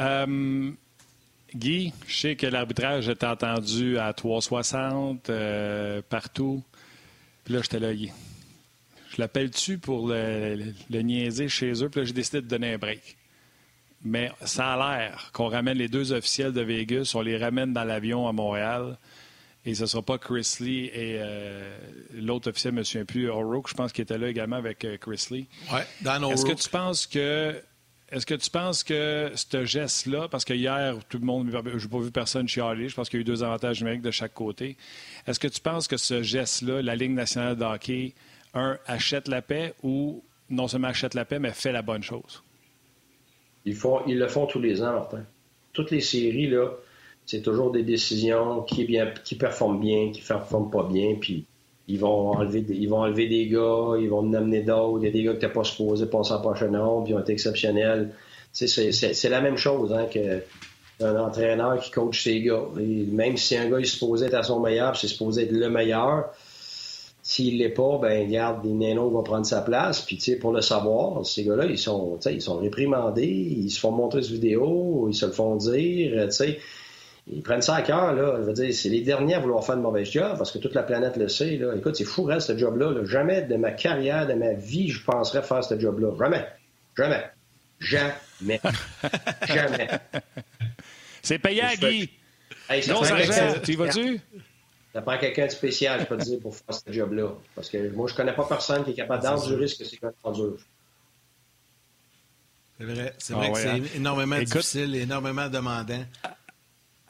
Euh, Guy, je sais que l'arbitrage était entendu à 360 euh, partout. Puis là, j'étais là, Guy. Je l'appelle-tu pour le, niaiser chez eux? Puis là, j'ai décidé de donner un break. Mais ça a l'air qu'on ramène les deux officiels de Vegas, on les ramène dans l'avion à Montréal. Et ce ne sera pas Chris Lee et euh, l'autre officiel, souviens plus, O'Rourke, je pense qu'il était là également avec Chris Lee. Oui, Dan Est-ce que tu penses que est-ce que tu penses que ce geste-là, parce que hier, tout le monde, je n'ai pas vu personne chialer, je pense qu'il y a eu deux avantages numériques de chaque côté. Est-ce que tu penses que ce geste-là, la Ligue nationale de hockey, un, achète la paix ou non seulement achète la paix, mais fait la bonne chose? Ils, font, ils le font tous les ans, Martin. Toutes les séries, là, c'est toujours des décisions qui, bien, qui performent bien, qui ne performent pas bien, puis ils vont enlever des, ils vont enlever des gars, ils vont en amener d'autres. Il y a des gars qui n'étaient pas supposés passer en prochaine ronde, puis ils ont été exceptionnels. C'est la même chose hein, qu'un entraîneur qui coach ses gars. même si un gars est supposé être à son meilleur, c'est supposé être le meilleur, s'il l'est pas, ben regarde, des nanos vont prendre sa place. Puis pour le savoir, ces gars-là, ils sont, ils sont réprimandés, ils se font montrer ce vidéo, ils se le font dire. sais ils prennent ça à cœur, là. Je veux dire, c'est les derniers à vouloir faire de mauvais job parce que toute la planète le sait, là. Écoute, c'est fou, hein, ce job-là. Jamais de ma carrière, de ma vie, je penserais faire ce job-là. Jamais. Jamais. Jamais. Jamais. C'est payant, Guy. Hey, ça non, tu y vas-tu? Ça prend quelqu'un de spécial, je peux te dire, pour faire ce job-là. Parce que moi, je connais pas personne qui est capable d'endurer ce que c'est qu'on endure. C'est vrai, c'est vrai ah que c'est hein? énormément difficile, énormément demandant.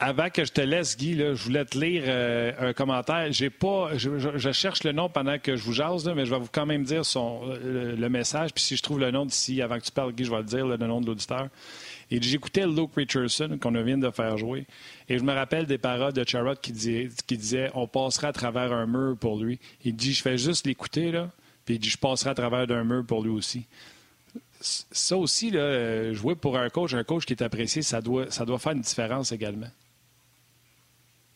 Avant que je te laisse, Guy, je voulais te lire euh, un commentaire. J'ai pas, je, cherche le nom pendant que je vous jase, mais je vais vous quand même dire son, euh, le, message. Puis si je trouve le nom d'ici, avant que tu parles, Guy, je vais le dire, le nom de l'auditeur. Et j'écoutais Luke Richardson, qu'on vient de faire jouer. Et je me rappelle des paroles de Charrot qui, disait, qui disait On passera à travers un mur pour lui. Il dit Je fais juste l'écouter, là. Puis il dit Je passerai à travers un mur pour lui aussi. Ça aussi, là, euh, jouer pour un coach, un coach qui est apprécié, ça doit, ça doit faire une différence également.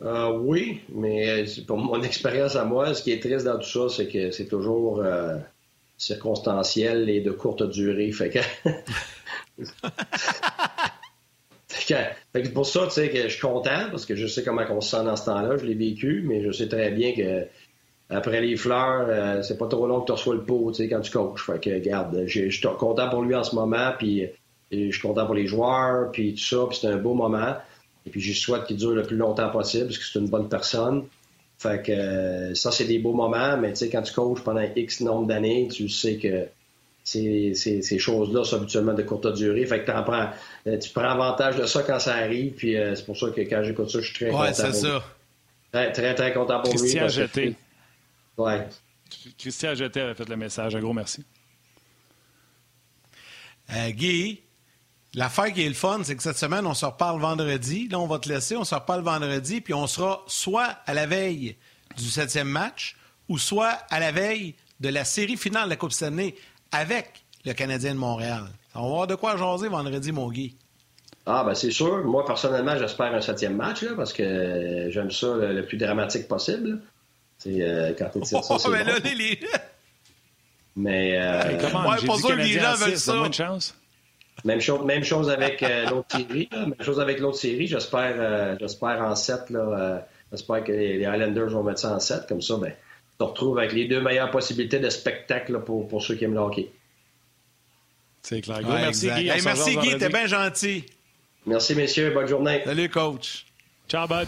Euh, oui, mais pour mon expérience à moi, ce qui est triste dans tout ça, c'est que c'est toujours euh, circonstanciel et de courte durée. Fait que. Fait pour ça, tu sais, que je suis content parce que je sais comment on se sent dans ce temps-là. Je l'ai vécu, mais je sais très bien que après les fleurs, euh, c'est pas trop long que tu reçois le pot, quand tu coaches. Fait que, regarde, je suis content pour lui en ce moment, puis je suis content pour les joueurs, puis tout ça, puis c'est un beau moment. Et puis, je souhaite qu'il dure le plus longtemps possible, parce que c'est une bonne personne. Fait que euh, ça, c'est des beaux moments, mais tu sais, quand tu coaches pendant X nombre d'années, tu sais que ces, ces, choses-là sont habituellement de courte durée. Fait que prends, euh, tu prends avantage de ça quand ça arrive, puis euh, c'est pour ça que quand j'écoute ça, je suis très ouais, content. c'est ça. Très, très, très content pour Christian lui. Jeté. Ouais. Christian Jeté avait fait le message. Un gros merci. Guy, L'affaire qui est le fun, c'est que cette semaine, on se reparle vendredi. Là, on va te laisser, on se reparle vendredi, puis on sera soit à la veille du septième match ou soit à la veille de la série finale de la Coupe Stanley avec le Canadien de Montréal. On va voir de quoi jaser vendredi, mon Guy. Ah, ben c'est sûr. Moi, personnellement, j'espère un septième match, là, parce que j'aime ça le, plus dramatique possible. C'est euh, quand tu ça, oh, c'est mais bon. là, les... Mais... Euh... comment? Ouais, que les gens en veulent ça. donne-moi une chance. Même chose, même chose avec euh, l'autre série. là. Même chose avec l'autre série. J'espère, euh, j'espère en 7. Là, euh, j'espère que les, les Highlanders vont mettre ça en 7. Comme ça, ben, tu te retrouves avec les deux meilleures possibilités de spectacle là, pour, pour ceux qui aiment le hockey. C'est clair. Ouais, merci, exact. Guy. On Hey, se merci, Guy. T'es bien gentil. Merci, messieurs. Bonne journée. Salut, coach. Ciao, bud.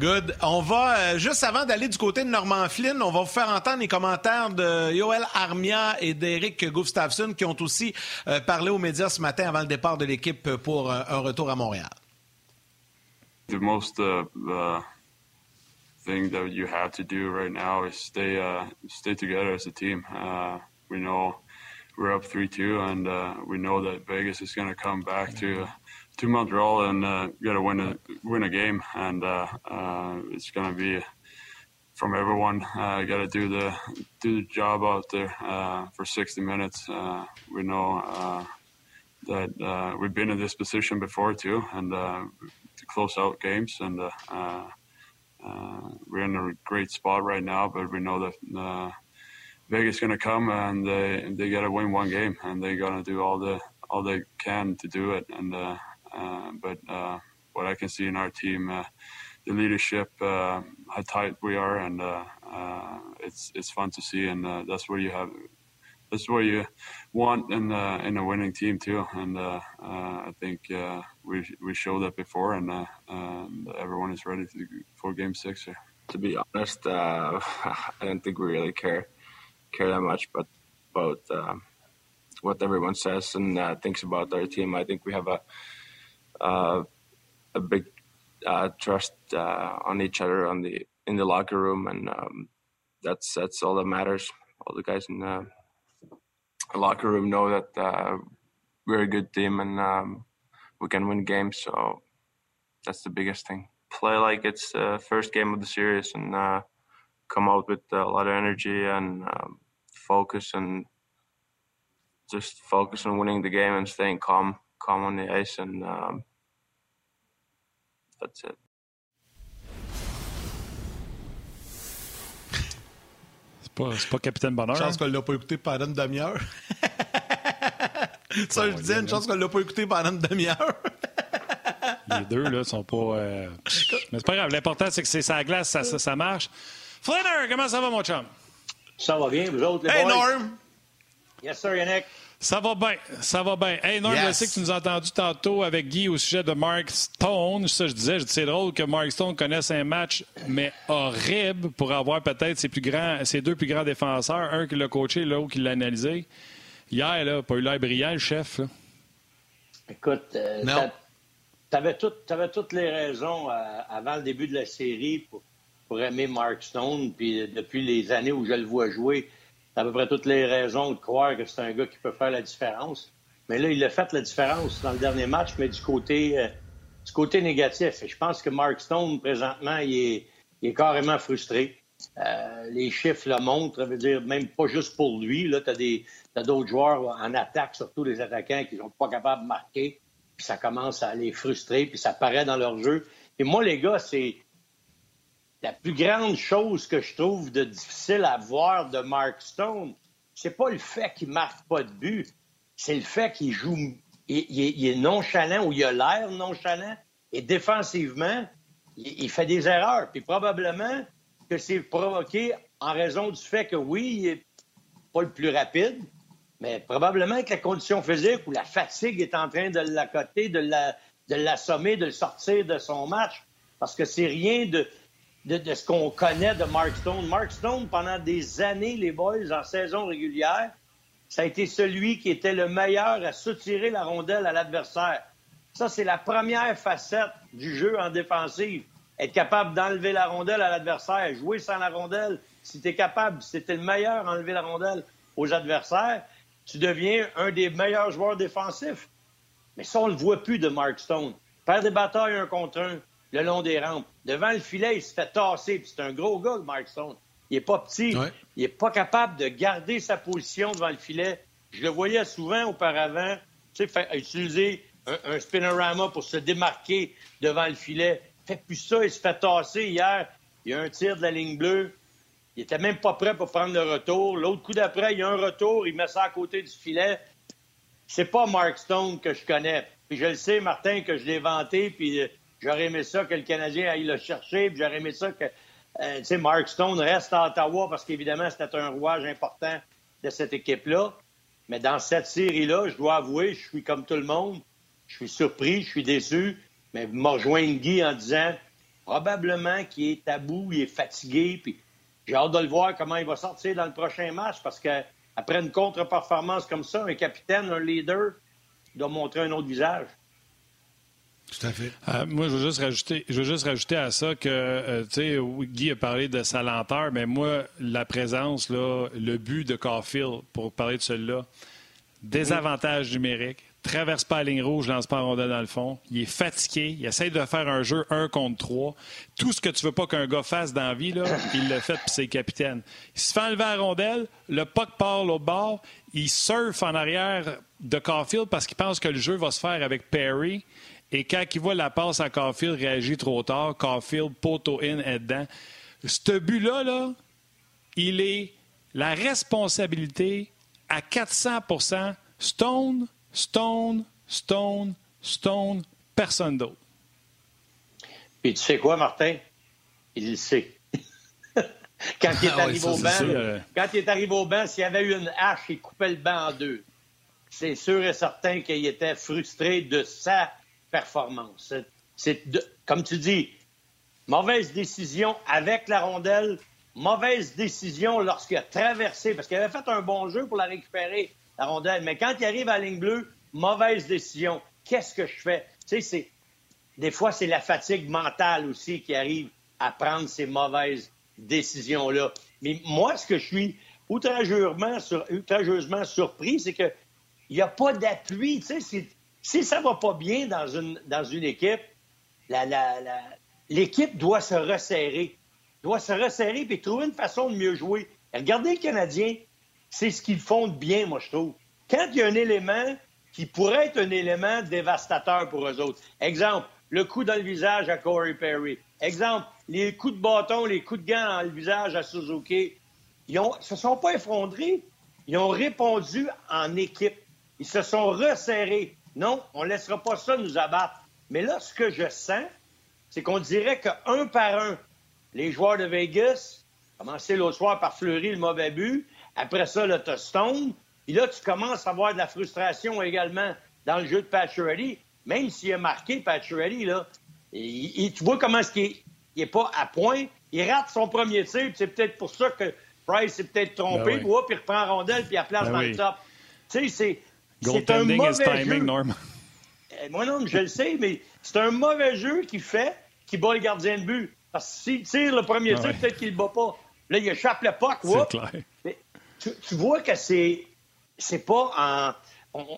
Good. On va, euh, juste avant d'aller du côté de Norman Flynn, on va vous faire entendre les commentaires de Yoel Armia et d'Eric Gustafsson qui ont aussi euh, parlé aux médias ce matin avant le départ de l'équipe pour euh, un retour à Montréal. the most uh, uh, thing that you have to do right now is stay uh, stay together as a team. Uh, we know we're up three two, and uh, we know that Vegas is going to come back to to Montreal and uh, got to win a win a game, and uh, uh, it's to be from everyone. Uh, got to do the do the job out there uh, for 60 minutes. Uh, we know. Uh, that we've been in this position before too, and to close out games. And we're in a great spot right now, but we know that Vegas to come and they they got to win one game, and they're going to do all the all they can to do it. And uh, but uh, what I can see in our team, uh, the leadership, uh, how tight we are, and uh, uh, it's it's fun to see, and uh, that's where you have that's what you want in uh, in a winning team too. And uh, uh, I think uh, we we showed that before, and uh, um, everyone is ready to, for Game Six here. to be honest, uh, I don't think we really care care that much, but about um, what everyone says and uh, thinks about our team. I think we have a uh, a big uh, trust uh, on each other on the in the locker room, and um, that's that's all that matters. All the guys in the locker room know that uh, we're a good team and um, we can win games. So that's the biggest thing. Play like it's the first game of the series and uh, come out with a lot of energy and um, focus and just focus on winning the game and staying calm, calm on the ice, and um, that's it. C'est pas, c'est pas Capitaine Bonheur. Chance qu'on l'a pas écouté pendant une demi-heure. Ça, je disais, une chance qu'on l'a pas écouté pendant une demi-heure. Les deux, là, sont pas. euh, Mais c'est pas grave. L'important, c'est que c'est sa glace, ça, ça, ça marche. Flanner, comment ça va, mon chum? Ça va bien, vous autres, les Hey, boys? Norm! Yes, sir, Yannick. Ça va bien, ça va bien. Hey, Norm, Yes. je sais que tu nous as entendu tantôt avec Guy au sujet de Mark Stone. Ça, je disais, je dis, c'est drôle que Mark Stone connaisse un match, mais horrible pour avoir peut-être ses, plus grands, ses deux plus grands défenseurs. Un qui l'a coaché, l'autre qui l'a analysé. Hier, là, pas eu l'air brillant, le chef. là. Écoute, euh, tout- t'avais toutes les raisons euh, avant le début de la série pour, pour aimer Mark Stone. Puis euh, depuis les années où je le vois jouer, à peu près toutes les raisons de croire que c'est un gars qui peut faire la différence. Mais là, il a fait la différence dans le dernier match, mais du côté, euh, du côté négatif. Et je pense que Mark Stone, présentement, il est, carrément frustré. Euh, les chiffres le montrent, ça veut dire même pas juste pour lui. Là, tu as d'autres joueurs en attaque, surtout les attaquants qui sont pas capables de marquer. Puis ça commence à les frustrer, puis ça paraît dans leur jeu. Et moi, les gars, c'est la plus grande chose que je trouve de difficile à voir de Mark Stone. C'est pas le fait qu'il marque pas de but, c'est le fait qu'il joue il, est, nonchalant ou il a l'air nonchalant. Et défensivement, il, fait des erreurs. Puis probablement que c'est provoqué en raison du fait que oui, il n'est pas le plus rapide, mais probablement que la condition physique ou la fatigue est en train de l'accoter, de l'assommer, de le sortir de son match. Parce que c'est rien de, ce qu'on connaît de Mark Stone. Mark Stone, pendant des années, les boys, en saison régulière, ça a été celui qui était le meilleur à soutirer la rondelle à l'adversaire. Ça, c'est la première facette du jeu en défensive. Être capable d'enlever la rondelle à l'adversaire, jouer sans la rondelle. Si tu capable, si tu le meilleur à enlever la rondelle aux adversaires, tu deviens un des meilleurs joueurs défensifs. Mais ça, on ne le voit plus de Mark Stone. Faire des batailles un contre un le long des rampes. Devant le filet, il se fait tasser. c'est un gros gars, Mark Stone. Il n'est pas petit. Il n'est pas capable de garder sa position devant le filet. Je le voyais souvent auparavant, tu sais, utiliser un, un spinorama pour se démarquer devant le filet. Fait plus ça, il se fait tasser hier. Il y a un tir de la ligne bleue. Il était même pas prêt pour prendre le retour. L'autre coup d'après, il y a un retour, il met ça à côté du filet. C'est pas Mark Stone que je connais. Puis je le sais, Martin, que je l'ai vanté, puis euh, j'aurais aimé ça que le Canadien aille le chercher, puis j'aurais aimé ça que euh, Mark Stone reste à Ottawa parce qu'évidemment, c'était un rouage important de cette équipe-là. Mais dans cette série-là, je dois avouer, je suis comme tout le monde. Je suis surpris, je suis déçu. Mais m'a rejoint Guy en disant probablement qu'il est tabou, il est fatigué. Puis j'ai hâte de le voir comment il va sortir dans le prochain match parce qu'après une contre-performance comme ça, un capitaine, un leader, doit montrer un autre visage. Tout à fait. Euh, moi, je veux juste rajouter, à ça que, euh, tu sais, Guy a parlé de sa lenteur, mais moi, la présence, là, le but de Caulfield, pour parler de celui-là, désavantage numérique, traverse pas la ligne rouge, lance pas rondelle dans le fond. Il est fatigué, il essaie de faire un jeu un contre trois. Tout ce que tu veux pas qu'un gars fasse dans la vie, là, il le fait, puis c'est capitaine. Il se fait enlever la rondelle, le puck part l'autre bord, il surfe en arrière de Caulfield parce qu'il pense que le jeu va se faire avec Perry. Et quand il voit la passe à Caulfield, réagit trop tard. Caulfield, poteau in, est dedans. Ce but-là, là, il est la responsabilité à 400% Stone, Stone, Stone, Stone, personne d'autre. Puis tu sais quoi, Martin? Il le sait. quand, il est ah arrivé au banc, euh. quand il est arrivé au banc, s'il y avait eu une hache, il coupait le banc en deux. C'est sûr et certain qu'il était frustré de ça performance. C'est, comme tu dis, mauvaise décision avec la rondelle, mauvaise décision lorsqu'il a traversé, parce qu'il avait fait un bon jeu pour la récupérer, la rondelle, mais quand il arrive à la ligne bleue, mauvaise décision. Qu'est-ce que je fais? Tu sais, des fois, c'est la fatigue mentale aussi qui arrive à prendre ces mauvaises décisions-là. Mais moi, ce que je suis outrageusement, sur, outrageusement surpris, c'est qu'il n'y a pas d'appui. Tu sais, si ça va pas bien dans une, dans une équipe, l'équipe doit se resserrer. Doit se resserrer et trouver une façon de mieux jouer. regardez les Canadiens, c'est ce qu'ils font de bien, moi, je trouve. Quand il y a un élément qui pourrait être un élément dévastateur pour eux autres. Exemple, le coup dans le visage à Corey Perry. Exemple, les coups de bâton, les coups de gants dans le visage à Suzuki. Ils ne se sont pas effondrés. Ils ont répondu en équipe. Ils se sont resserrés. Non, on ne laissera pas ça nous abattre. Mais là, ce que je sens, c'est qu'on dirait qu'un par un, les joueurs de Vegas, commencé l'autre soir par Fleury, le mauvais but, après ça, le Stone, puis là, tu commences à avoir de la frustration également dans le jeu de Pacioretty, même s'il a marqué Pacioretty, là, tu vois comment est-ce qu'il n'est pas à point. Il rate son premier tir, c'est peut-être pour ça que Price s'est peut-être trompé, ben puis il reprend rondelle, puis il place ben dans le top. Tu sais, c'est c'est un mauvais jeu. Eh, moi non, je le sais, mais c'est un mauvais jeu qui fait qui bat le gardien de but. Parce que s'il tire le premier tir, peut-être qu'il ne le bat pas. Là, il échappe le puck. C'est clair. Mais tu, vois que c'est c'est pas en...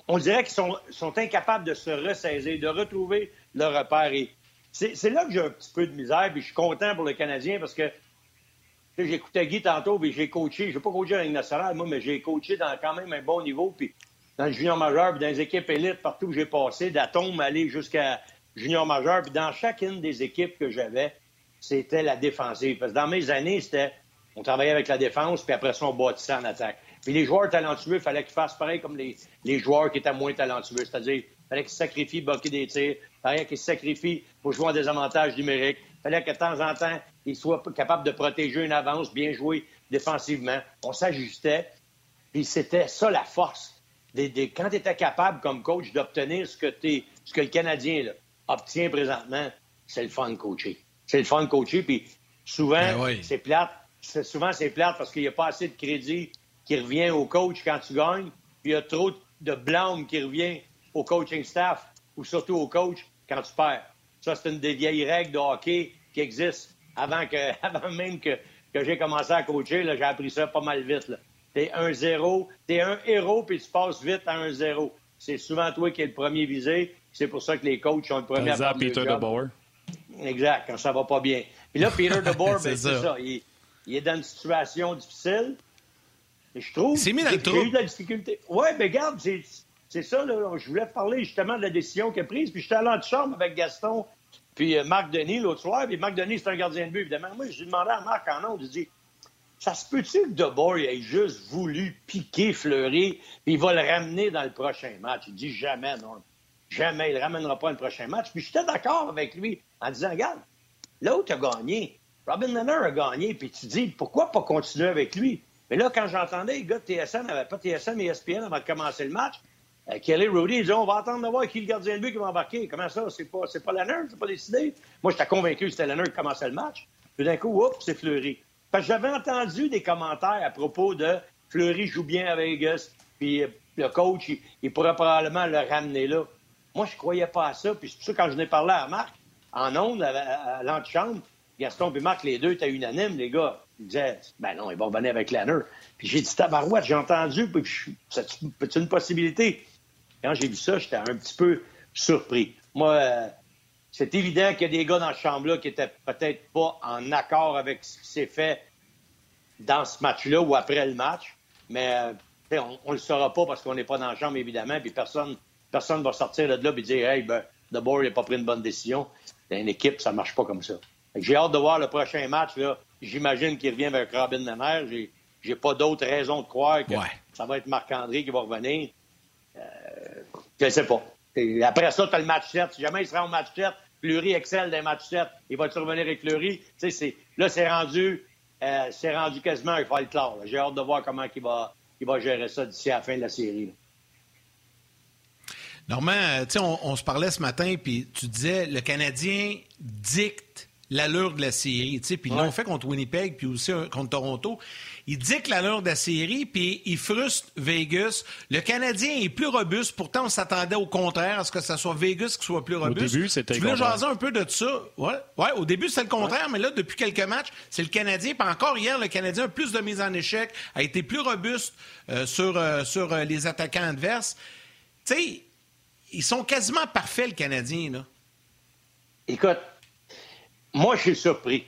On, dirait qu'ils sont, sont, incapables de se ressaisir, de retrouver le repère. Et c'est là que j'ai un petit peu de misère, puis je suis content pour le Canadien parce que j'écoutais Guy tantôt, puis j'ai coaché, je n'ai pas coaché avec nationale, moi, mais j'ai coaché dans quand même un bon niveau, puis dans le junior majeur, puis dans les équipes élites, partout où j'ai passé, d'Atome aller jusqu'à junior majeur, puis dans chacune des équipes que j'avais, c'était la défensive. Parce que dans mes années, c'était on travaillait avec la défense, puis après ça, on bâtissait en attaque. Puis les joueurs talentueux, il fallait qu'ils fassent pareil comme les, joueurs qui étaient moins talentueux, c'est-à-dire fallait qu'il se sacrifie bloquer des tirs, fallait qu'il se sacrifie pour jouer en désavantage numérique, fallait que de temps en temps, il soit capable de protéger une avance, bien jouer défensivement. On s'ajustait. Puis c'était ça la force. Quand tu étais capable, comme coach, d'obtenir ce que, ce que le Canadien obtient présentement, c'est le fun de coacher. C'est le fun de coacher. Puis souvent, ben c'est plate. Souvent, c'est plate parce qu'il n'y a pas assez de crédit qui revient au coach quand tu gagnes. Puis il y a trop de blâme qui revient au coaching staff ou surtout au coach quand tu perds. Ça, c'est une des vieilles règles de hockey qui existent avant, que, avant même que, que j'ai commencé à coacher. J'ai appris ça pas mal vite. T'es un zéro, t'es un héros, puis tu passes vite à un zéro. C'est souvent toi qui es le premier visé. C'est pour ça que les coachs sont le premier à Peter DeBoer. Exact, quand ça va pas bien. Puis là, Peter DeBoer, ben, c'est ça. Il, est dans une situation difficile. Et je trouve c'est mis dans j'ai eu de la difficulté. Oui, mais regarde, c'est ça. Là, je voulais parler justement de la décision qu'il a prise. Puis j'étais allé en chambre avec Gaston puis euh, Marc Denis l'autre soir. Puis Marc Denis, c'est un gardien de but, évidemment. Moi, je lui demandais à Marc en nom, je dis ça se peut-tu que DeBoer ait juste voulu piquer Fleury, puis il va le ramener dans le prochain match? Il dit jamais, non. Jamais, il ne ramènera pas le prochain match. Puis j'étais d'accord avec lui en disant, regarde, l'autre a gagné. Robin Leonard a gagné. Puis tu dis, pourquoi pas continuer avec lui? Mais là, quand j'entendais les gars de TSN, pas TSN, mais ESPN avant de commencer le match, euh, Kelly Rudy, ils on va attendre de voir qui est le gardien de but qui va embarquer. Comment ça? C'est pas, c'est pas Leonard, c'est pas décidé. Moi, j'étais convaincu que c'était Leonard qui commençait le match. Puis d'un coup, oups, c'est Fleury. Parce que j'avais entendu des commentaires à propos de Fleury joue bien à Vegas, puis euh, le coach, il, pourrait probablement le ramener là. Moi, je croyais pas à ça. Puis c'est pour ça quand je n'ai parlé à Marc, en ondes, à, l'antichambre, Gaston et Marc, les deux étaient unanimes, les gars. Ils disaient, ben non, ils vont revenir avec Lanner. Puis j'ai dit, tabarouette, j'ai entendu, puis c'est une possibilité. Quand j'ai vu ça, j'étais un petit peu surpris. Moi, euh, c'est évident qu'il y a des gars dans la chambre-là qui étaient peut-être pas en accord avec ce qui s'est fait dans ce match-là ou après le match. Mais euh, on ne le saura pas parce qu'on n'est pas dans la chambre, évidemment, puis personne personne va sortir de là et dire Hey, ben, d'abord, il n'a pas pris une bonne décision. Dans une équipe, ça ne marche pas comme ça. J'ai hâte de voir le prochain match. J'imagine qu'il revient avec Robin Lemaire. J'ai, j'ai pas d'autre raison de croire que ça va être Marc-André qui va revenir. Euh, je ne sais pas. après ça, tu as le match 7. Si jamais il sera au match 7, Fleury excelle des matchs 7. Il va-tu revenir avec Fleury? là, c'est rendu, euh, c'est rendu quasiment un fight clair. J'ai hâte de voir comment il va, il va gérer ça d'ici à la fin de la série. Normand, euh, on, on se parlait ce matin, puis tu disais le Canadien dicte l'allure de la série. Puis ils l'ont fait contre Winnipeg, puis aussi euh, contre Toronto. Il dicte l'allure de la série, puis il frustre Vegas. Le Canadien est plus robuste. Pourtant, on s'attendait au contraire à ce que ce soit Vegas qui soit plus robuste. Au début, c'était Tu voulais jaser un peu de ça? Ouais, ouais au début, c'était le contraire, mais là, depuis quelques matchs, c'est le Canadien. Puis encore hier, le Canadien a plus de mise en échec, a été plus robuste euh, sur, sur les attaquants adverses. Tu sais, ils sont quasiment parfaits, le Canadien. Là. Écoute, moi, je suis surpris.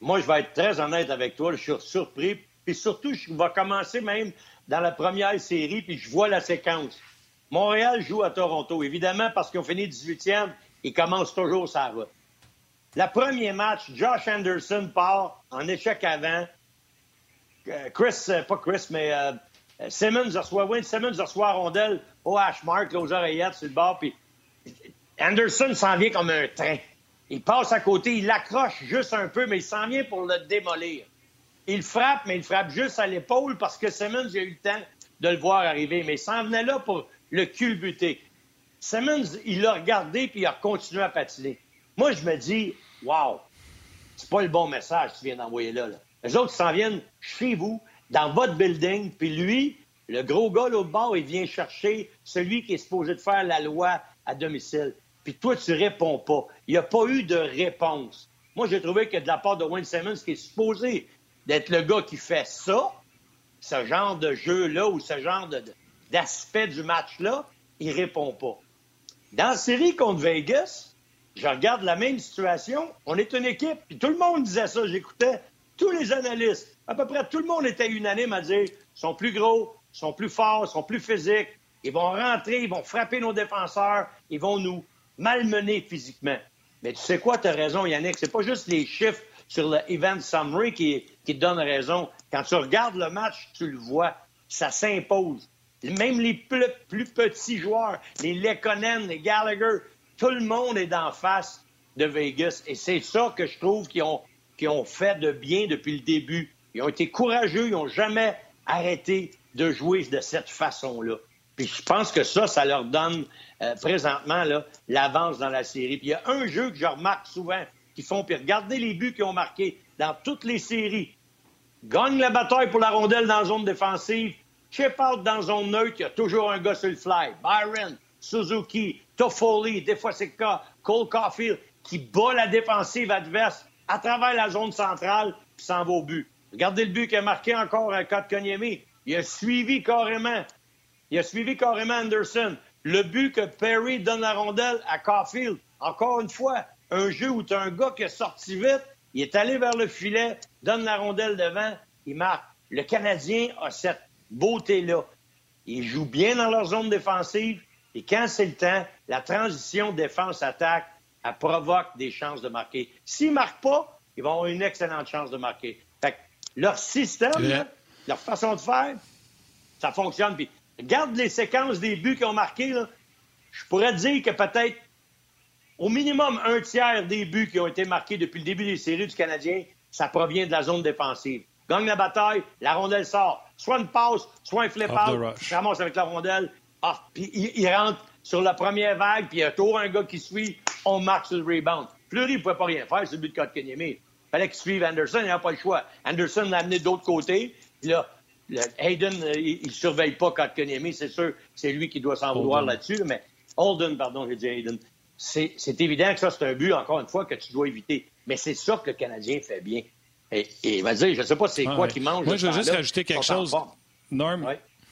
Moi, je vais être très honnête avec toi. Je suis surpris. Puis surtout, je vais commencer même dans la première série, puis je vois la séquence. Montréal joue à Toronto, évidemment, parce qu'ils ont fini 18e. Ils commencent toujours sa route. Le premier match, Josh Anderson part en échec avant. Euh, Chris, euh, pas Chris, mais euh, Simmons reçoit, Wayne Simmons reçoit rondelle au H-mark, aux oreillettes sur le bord, puis Anderson s'en vient comme un train. Il passe à côté, il l'accroche juste un peu, mais il s'en vient pour le démolir. Il frappe, mais il frappe juste à l'épaule parce que Simmons a eu le temps de le voir arriver, mais il s'en venait là pour le culbuter. Simmons, il l'a regardé puis il a continué à patiner. Moi, je me dis, wow, c'est pas le bon message que tu viens d'envoyer là, là. Les autres s'en viennent chez vous, dans votre building, puis lui, le gros gars l'autre bord, il vient chercher celui qui est supposé de faire la loi à domicile. Puis toi, tu réponds pas. Il n'y a pas eu de réponse. Moi, j'ai trouvé que de la part de Wayne Simmons, qui est supposé d'être le gars qui fait ça, ce genre de jeu-là ou ce genre d'aspect du match-là, il répond pas. Dans la série contre Vegas, je regarde la même situation. On est une équipe, puis tout le monde disait ça. J'écoutais tous les analystes. À peu près tout le monde était unanime à dire ils sont plus gros, sont plus forts, sont plus physiques. Ils vont rentrer, ils vont frapper nos défenseurs, ils vont nous malmener physiquement. Mais tu sais quoi, tu as raison, Yannick, c'est pas juste les chiffres sur le event summary qui, donnent raison. Quand tu regardes le match, tu le vois, ça s'impose. même les plus, petits joueurs, les Lekonen, les Gallagher, tout le monde est d'en face de Vegas. Et c'est ça que je trouve qu'ils ont, qu'ils ont fait de bien depuis le début. Ils ont été courageux, ils n'ont jamais arrêté de jouer de cette façon-là. Puis je pense que ça, ça leur donne euh, présentement l'avance dans la série. Puis il y a un jeu que je remarque souvent qui font, puis regardez les buts qu'ils ont marqués dans toutes les séries. Gagne la bataille pour la rondelle dans la zone défensive. Chip out dans zone neutre, il y a toujours un gars sur le fly. Byron, Suzuki, Toffoli, des fois c'est Cole Caulfield, qui bat la défensive adverse à travers la zone centrale, puis s'en va au but. Regardez le but qu'il a marqué encore à Kotkaniemi. Il a suivi carrément. Il a suivi carrément Anderson. Le but que Perry donne la rondelle à Caulfield. Encore une fois, un jeu où tu as un gars qui est sorti vite, il est allé vers le filet, donne la rondelle devant, il marque. Le Canadien a cette beauté-là. Ils jouent bien dans leur zone défensive et quand c'est le temps, la transition défense-attaque, elle provoque des chances de marquer. S'ils ne marquent pas, ils vont avoir une excellente chance de marquer. Fait leur système, leur façon de faire, ça fonctionne. Puis, regarde les séquences des buts qu'ils ont marqués. Je pourrais dire que peut-être au minimum un tiers des buts qui ont été marqués depuis le début des séries du Canadien, ça provient de la zone défensive. Gagne la bataille, la rondelle sort. Soit une passe, soit un flip-out, ramasse avec la rondelle. Ah, puis il, rentre sur la première vague, puis il y a toujours un gars qui suit, on marque sur le rebound. Fleury ne pouvait pas rien faire, c'est le but de Kotkaniemi. Il fallait qu'il suive Anderson, il n'a pas le choix. Anderson l'a amené de l'autre côté, puis là, Hayden, euh, il ne surveille pas Kotkaniemi, c'est sûr, c'est lui qui doit s'en vouloir là-dessus, mais Holden, pardon, j'ai dit Hayden c'est évident que ça, c'est un but, encore une fois, que tu dois éviter. Mais c'est ça que le Canadien fait bien. Et, et vas-y, je ne sais pas c'est quoi qui mange. Moi, je veux juste rajouter quelque chose. Norm,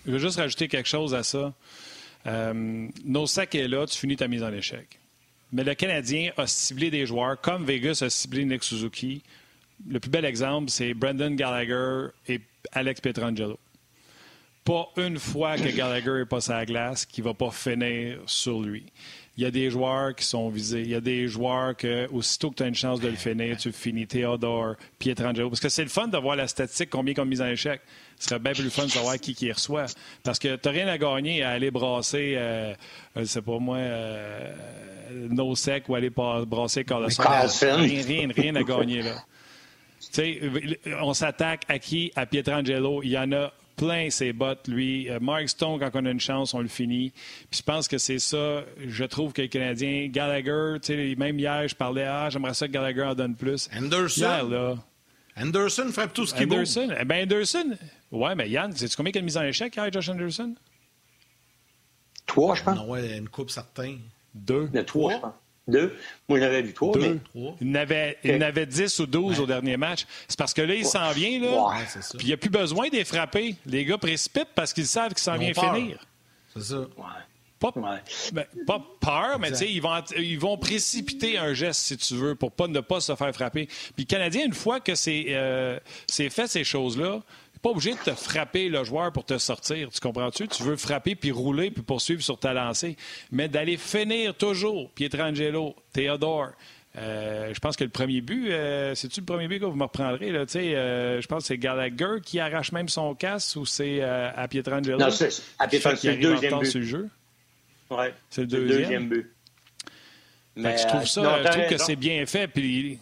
je veux juste rajouter quelque chose à ça. Euh, sacs est là, tu finis ta mise en échec. Mais le Canadien a ciblé des joueurs comme Vegas a ciblé Nick Suzuki. Le plus bel exemple, c'est Brendan Gallagher et Alex Petrangelo. Pas une fois que Gallagher est passé à la glace qui ne va pas finir sur lui il y a des joueurs qui sont visés. Il y a des joueurs que, aussitôt que tu as une chance de le finir, tu finis Théodore, Pietrangelo. Parce que c'est le fun de voir la statistique, combien comme mise en échec. Ce serait bien plus fun de savoir qui qui reçoit. Parce que tu n'as rien à gagner à aller brasser, euh, je sais pas moi, euh, No Sec ou aller brasser Carlson. Rien, rien, rien à gagner là. sais, on s'attaque à qui? À Pietrangelo. Il y en a plein ses bottes, lui. Euh, Mark Stone, quand on a une chance, on le finit. Puis je pense que c'est ça, je trouve que les Canadiens, Gallagher, même hier, je parlais, ah, j'aimerais ça que Gallagher en donne plus. Anderson. là, Anderson frappe tout ce qu'il veut. Anderson, eh ben Anderson, ouais, mais Yann, sais-tu combien il a mis en échec hier, Josh Anderson? Trois, je pense. Non, ouais, une coupe certain. Deux. Il trois, je pense. Deux. Moi, j'en avais vu trois. Deux. Il n'avait avait 10 ou 12 au dernier match. C'est parce que là, il s'en vient, là. Ouais, puis il n'y a plus besoin de les frapper. Les gars précipitent parce qu'ils savent qu'il s'en vient finir. C'est ça. Ouais. Pas, ben, pas, peur, mais ils vont, ils vont précipiter un geste, si tu veux, pour pas, ne pas se faire frapper. Puis le Canadien, une fois que c'est euh, fait ces choses-là, pas obligé de te frapper le joueur pour te sortir. Tu comprends-tu? Tu veux frapper puis rouler puis poursuivre sur ta lancée. Mais d'aller finir toujours, Pietrangelo, Théodore. Euh, je pense que le premier but, euh, c'est-tu le premier but que vous me reprendrez? Là, euh, je pense que c'est Gallagher qui arrache même son casque ou c'est à Pietrangelo? Non, c'est à Pietrangelo, le deuxième but. Sur le jeu? Ouais, c'est le deuxième? deuxième but. Mais, je trouve, ça, je trouve que c'est bien fait. Puis...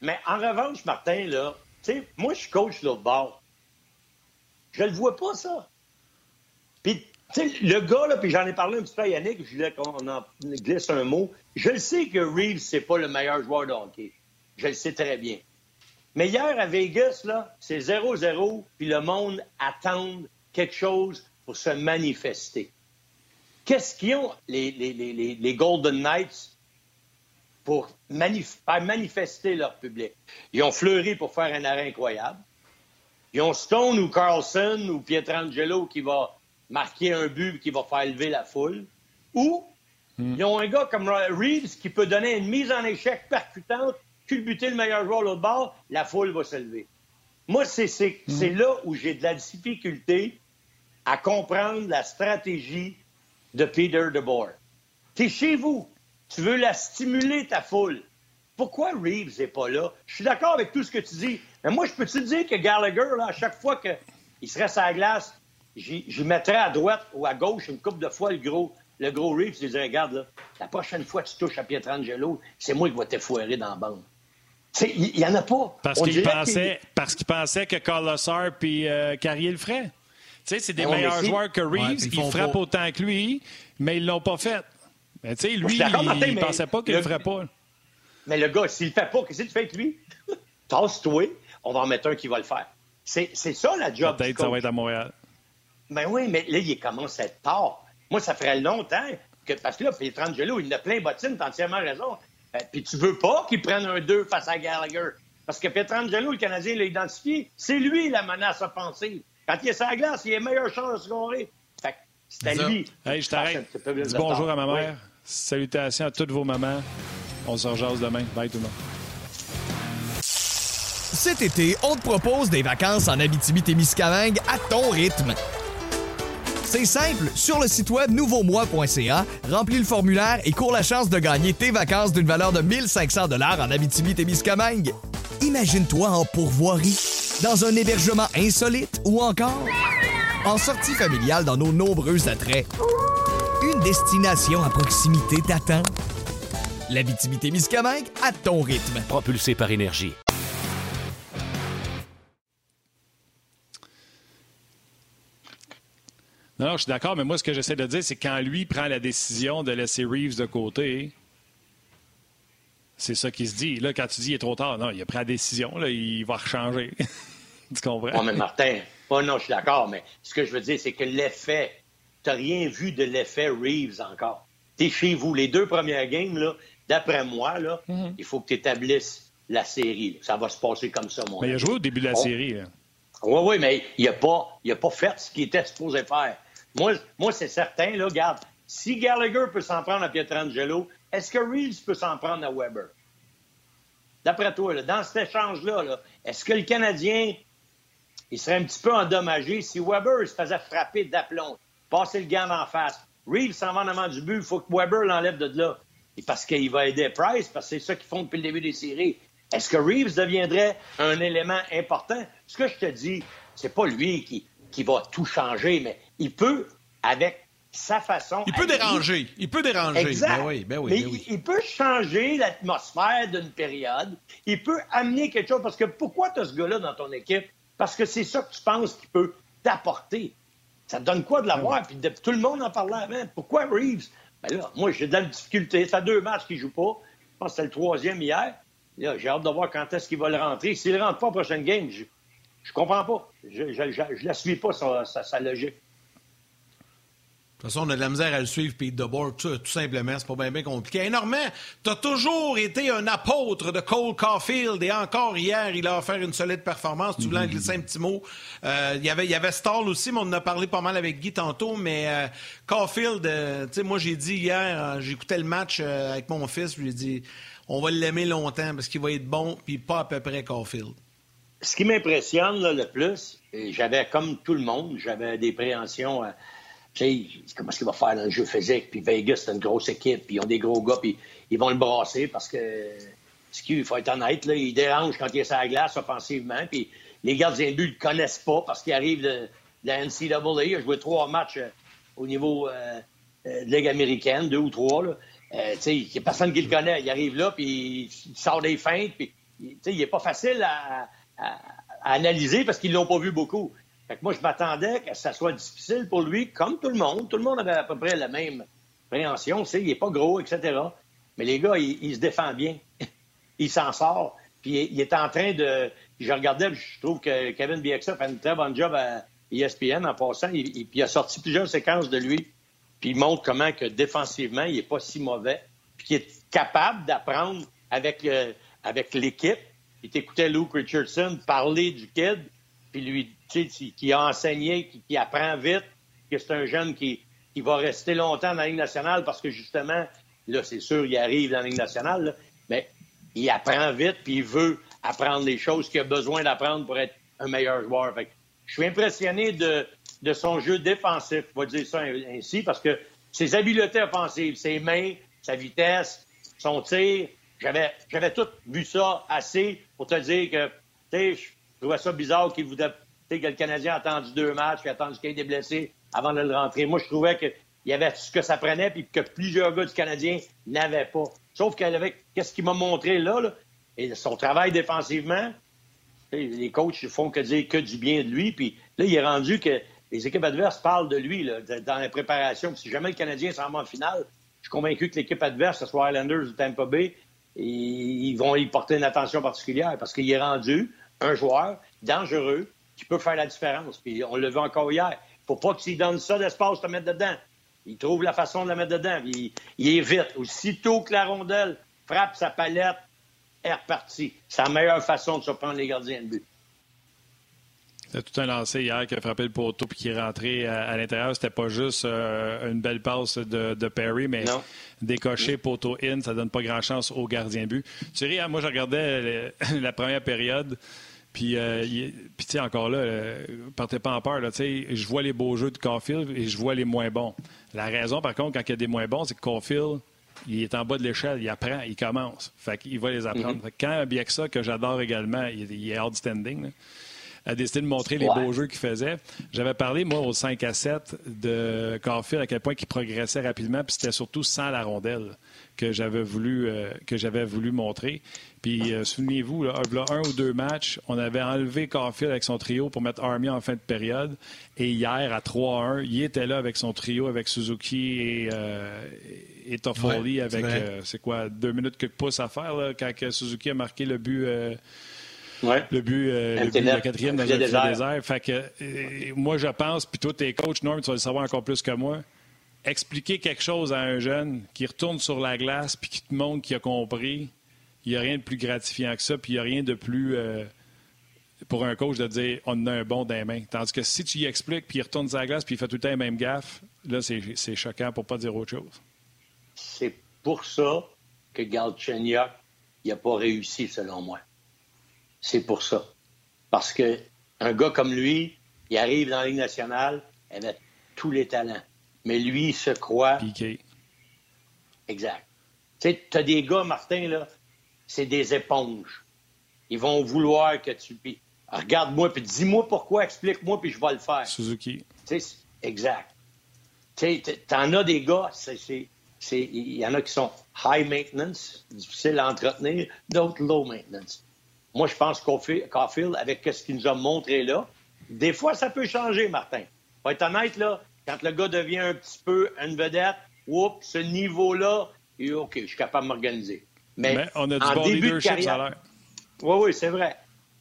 Mais en revanche, Martin, là, moi, je suis coach l'autre bord. Je le vois pas, ça. Puis, tu sais, le gars, là, puis j'en ai parlé un petit peu à Yannick, je voulais qu'on en glisse un mot. Je le sais que Reeves, c'est pas le meilleur joueur de hockey. Je le sais très bien. Mais hier, à Vegas, là, c'est 0-0, puis le monde attend quelque chose pour se manifester. Qu'est-ce qu'ils ont, les Golden Knights, pour faire manifester leur public. Ils ont fleuri pour faire un arrêt incroyable. Ils ont Stone ou Carlson ou Pietrangelo qui va marquer un but qui va faire lever la foule. Ou hmm. ils ont un gars comme Reeves qui peut donner une mise en échec percutante, culbuter le meilleur joueur l'autre bord, la foule va se lever. Moi, c'est hmm. là où j'ai de la difficulté à comprendre la stratégie de Peter DeBoer. T'es chez vous. Tu veux la stimuler, ta foule. Pourquoi Reeves n'est pas là? Je suis d'accord avec tout ce que tu dis. Mais moi, je peux te dire que Gallagher, là, à chaque fois qu'il serait sur la glace, j'y mettrais à droite ou à gauche une coupe de fois le gros, le gros Reeves. Je dirais, regarde, là, la prochaine fois que tu touches à Pietrangelo, c'est moi qui vais t'effoirer dans la bande. Il n'y en a pas. Parce qu'il pensait, parce qu'il pensait que Carlosar puis euh, Carrier le ferait. Tu sais, c'est des ouais, meilleurs joueurs que Reeves. Ouais, ils frappent autant que lui, mais ils l'ont pas fait. Mais tu sais, lui, il, Martin, il mais pensait pas qu'il le- le ferait pas. Mais le gars, s'il le fait pas, qu'est-ce que tu fais avec lui? Tasse-toi, on va en mettre un qui va le faire. C'est c'est ça la job Peut-être que ça va être à Montréal. Ben oui, mais là, il commence à être tard. Moi, ça ferait longtemps que. Parce que là, Pietrangelo, il a plein bottines, t'as entièrement raison. Euh, Puis tu veux pas qu'il prenne un 2 face à Gallagher. Parce que Pietrangelo, le Canadien l'a identifié, c'est lui la menace offensive. Quand il est sur la glace, il a meilleure chance de scorer. Fait que c'était Ça. lui. Hey, je à t'arrête. Dis bonjour à ma Oui. Salutations à toutes vos mamans. On se rejase demain. Bye tout le monde. Cet été, on te propose des vacances en Abitibi-Témiscamingue à ton rythme. C'est simple, sur le site web nouveaumois.ca, remplis le formulaire et cours la chance de gagner tes vacances d'une valeur de 1500 dollars en Abitibi-Témiscamingue. Imagine-toi en pourvoirie, dans un hébergement insolite ou encore en sortie familiale dans nos nombreux attraits. Une destination à proximité t'attend. L'Abitibi-Témiscamingue à ton rythme. Propulsé par énergie. Non, non, je suis d'accord, mais moi, ce que j'essaie de dire, c'est quand lui prend la décision de laisser Reeves de côté, c'est ça qui se dit. Là, quand tu dis il est trop tard, non, il a pris la décision, là, il va rechanger. tu comprends? Oui, mais Martin, oh non, je suis d'accord, mais ce que je veux dire, c'est que l'effet, tu n'as rien vu de l'effet Reeves encore. Tu es chez vous. Les deux premières games, là, d'après moi, là, Mm-hmm. il faut que tu établisses la série. là. Ça va se passer comme ça, mon Mais il a joué au début de la série. Oui, oui, mais il n'a pas, il a pas fait ce qu'il était supposé faire. Moi, moi c'est certain, là, regarde, si Gallagher peut s'en prendre à Pietrangelo, est-ce que Reeves peut s'en prendre à Weber? D'après toi, là, dans cet échange-là, là, est-ce que le Canadien, il serait un petit peu endommagé si Weber se faisait frapper d'aplomb, passer le gant en face? Reeves s'en va en avant du but, il faut que Weber l'enlève de là. Et parce qu'il va aider Price, parce que c'est ça qu'ils font depuis le début des séries. Est-ce que Reeves deviendrait un élément important? Ce que je te dis, c'est pas lui qui, qui va tout changer, mais il peut, avec sa façon. Il peut lui, déranger. Il peut déranger. Exact. Ben oui, ben oui, Mais ben oui. il, il peut changer l'atmosphère d'une période. Il peut amener quelque chose. Parce que pourquoi tu as ce gars-là dans ton équipe? Parce que c'est ça que tu penses qu'il peut t'apporter. Ça donne quoi de l'avoir? Puis de- tout le monde en parlait avant. Pourquoi Reeves? Ben là, moi, j'ai de la difficulté. Ça fait deux matchs qu'il joue pas. Je pense que c'était le troisième hier. Là, j'ai hâte de voir quand est-ce qu'il va le rentrer. S'il ne rentre pas en prochaine game, je, je comprends pas. Je, je la suis pas, sa, sa- sa logique. De toute façon, on a de la misère à le suivre, Pete DeBoer, tout, tout simplement. C'est pas bien, bien compliqué. Normand, t'as toujours été un apôtre de Cole Caulfield et encore hier, il a offert une solide performance. Tu voulais en glisser un petit mot. Euh, il y avait, Stall aussi, mais on en a parlé pas mal avec Guy tantôt. Mais euh, Caulfield, euh, tu sais, moi, j'ai dit hier, j'écoutais le match avec mon fils, je lui ai dit, on va l'aimer longtemps parce qu'il va être bon, puis pas à peu près Caulfield. ce qui m'impressionne le plus, j'avais comme tout le monde, j'avais des préhensions. sais, comment est-ce qu'il va faire dans le jeu physique? Puis Vegas, c'est une grosse équipe, puis ils ont des gros gars, puis ils vont le brasser parce que, ce qui, il faut être honnête, là, il dérange quand il est sur la glace offensivement, puis les gardiens de but ne le connaissent pas parce qu'il arrive de, la NCAA. Il a joué trois matchs euh, au niveau euh, euh, de Ligue américaine, deux ou trois. Euh, il n'y a personne qui le connaît. Il arrive là, puis il sort des feintes, puis il n'est pas facile à- à analyser parce qu'ils ne l'ont pas vu beaucoup. Fait que moi, je m'attendais que ça soit difficile pour lui, comme tout le monde. Tout le monde avait à peu près la même préhension. Tu sais, il n'est pas gros, etc. Mais les gars, il, se défend bien. il s'en sort. Puis il, est en train de. Je regardais, je trouve que Kevin Bieksa fait une très bonne job à ESPN en passant. Il, il- il a sorti plusieurs séquences de lui. Puis il montre comment que défensivement, il n'est pas si mauvais. Puis qu'il est capable d'apprendre avec, avec l'équipe. Il t'écoutait Luke Richardson parler du kid, puis lui, qui a enseigné, qui, qui apprend vite, que c'est un jeune qui, qui va rester longtemps dans la Ligue nationale parce que justement, là, c'est sûr, il arrive dans la Ligue nationale, là, mais il apprend vite, puis il veut apprendre les choses qu'il a besoin d'apprendre pour être un meilleur joueur. Fait que je suis impressionné de, de son jeu défensif, on va dire ça ainsi, parce que ses habiletés offensives, ses mains, sa vitesse, son tir, j'avais, j'avais tout vu ça assez pour te dire que, tu sais, je trouvais ça bizarre qu'il voulait que le Canadien a attendu deux matchs, qu'il a attendu qu'il ait avant de le rentrer. Moi, je trouvais qu'il y avait ce que ça prenait, puis que plusieurs gars du Canadien n'avaient pas. Sauf qu'avec qu'est-ce qu'il m'a montré là, et son travail défensivement, les coachs font que dire que du bien de lui. Puis là, il est rendu que les équipes adverses parlent de lui dans la préparation. si jamais le Canadien s'en va en finale, je suis convaincu que l'équipe adverse, ce soit Islanders ou Tampa Bay, ils vont y porter une attention particulière parce qu'il est rendu un joueur dangereux qui peut faire la différence. Puis on le vu encore hier. Il ne faut pas qu'il donne ça d'espace te mettre dedans. Il trouve la façon de la mettre dedans. Il, il est vite. Aussitôt que la rondelle frappe sa palette, est reparti. C'est la meilleure façon de surprendre les gardiens de but. C'est tout un lancé hier qui a frappé le poteau puis qui est rentré à, l'intérieur. C'était pas juste euh, une belle passe de, Perry, mais décocher poteau in, ça donne pas grand chance aux gardiens de but. Tu sais, moi, je regardais la première période. Puis, euh, tu sais, encore là, euh, partez pas en peur. Là, je vois les beaux jeux de Caulfield et je vois les moins bons. La raison, par contre, quand il y a des moins bons, c'est que Caulfield, il est en bas de l'échelle, il apprend, il commence. Fait qu'il va les apprendre. Mm-hmm. Quand Bieksa, que j'adore également, il, est outstanding, a décidé de montrer les beaux jeux qu'il faisait. J'avais parlé, moi, au 5 à 7 de Carfield, à quel point il progressait rapidement, puis c'était surtout sans la rondelle que j'avais voulu, euh, que j'avais voulu montrer. Puis euh, souvenez-vous, là, un ou deux matchs, on avait enlevé Caulfield avec son trio pour mettre Army en fin de période. Et hier, à 3-1, il était là avec son trio, avec Suzuki et, euh, et Toffoli, avec, euh, c'est quoi, deux minutes que pouces à faire, là, quand Suzuki a marqué le but. Le but, le, quatrième dans le désert. Fait que, moi, je pense, puis toi, tes coachs, Norm, tu vas le savoir encore plus que moi expliquer quelque chose à un jeune qui retourne sur la glace puis qui te montre qu'il a compris, il n'y a rien de plus gratifiant que ça, puis il n'y a rien de plus euh, pour un coach de dire on a un bon dans les mains. Tandis que si tu y expliques, puis il retourne sur la glace, puis il fait tout le temps les mêmes gaffes, là, c'est choquant pour pas dire autre chose. C'est pour ça que Galchenyuk n'a pas réussi, selon moi. C'est pour ça. Parce que un gars comme lui, il arrive dans la Ligue nationale avec tous les talents. Mais lui, il se croit. Piqué. Exact. Tu sais, tu as des gars, Martin, là, c'est des éponges. Ils vont vouloir que tu. Regarde-moi, puis dis-moi pourquoi, explique-moi, puis je vais le faire. Suzuki. exact. Tu en as des gars, il y en a qui sont high maintenance, difficiles à entretenir, d'autres low maintenance. Moi, je pense qu'Caulfield, avec ce qu'il nous a montré là, des fois, ça peut changer, Martin. Faut être honnête, là, quand le gars devient un petit peu une vedette, oups, ce niveau-là, OK, je suis capable de m'organiser. Mais, on a du bon début de carrière, Oui, oui, c'est vrai.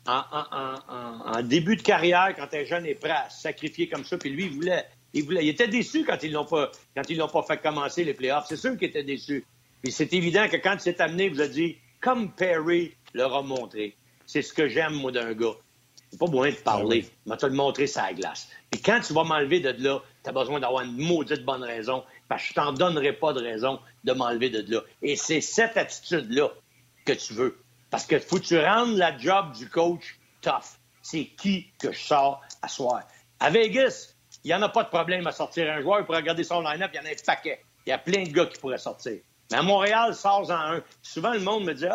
En, début de carrière, quand un jeune est prêt à se sacrifier comme ça, puis lui, il voulait, il voulait, il était déçu quand ils l'ont pas, quand ils l'ont pas fait commencer les playoffs. C'est sûr qu'il était déçu. Puis c'est évident que quand il s'est amené, vous a dit, comme Perry leur a montré. C'est ce que j'aime, moi, d'un gars. C'est pas besoin de parler. Ah il m'a te le montré sa glace. Puis quand tu vas m'enlever de là, tu as besoin d'avoir une maudite bonne raison parce que je t'en donnerai pas de raison de m'enlever de là. Et c'est cette attitude-là que tu veux. Parce que faut que tu rendes la job du coach tough. C'est qui que je sors à soir. À Vegas, il n'y en a pas de problème à sortir un joueur. Pour regarder son line-up, il y en a un paquet. Il y a plein de gars qui pourraient sortir. Mais à Montréal, sors en un. Souvent, le monde me dit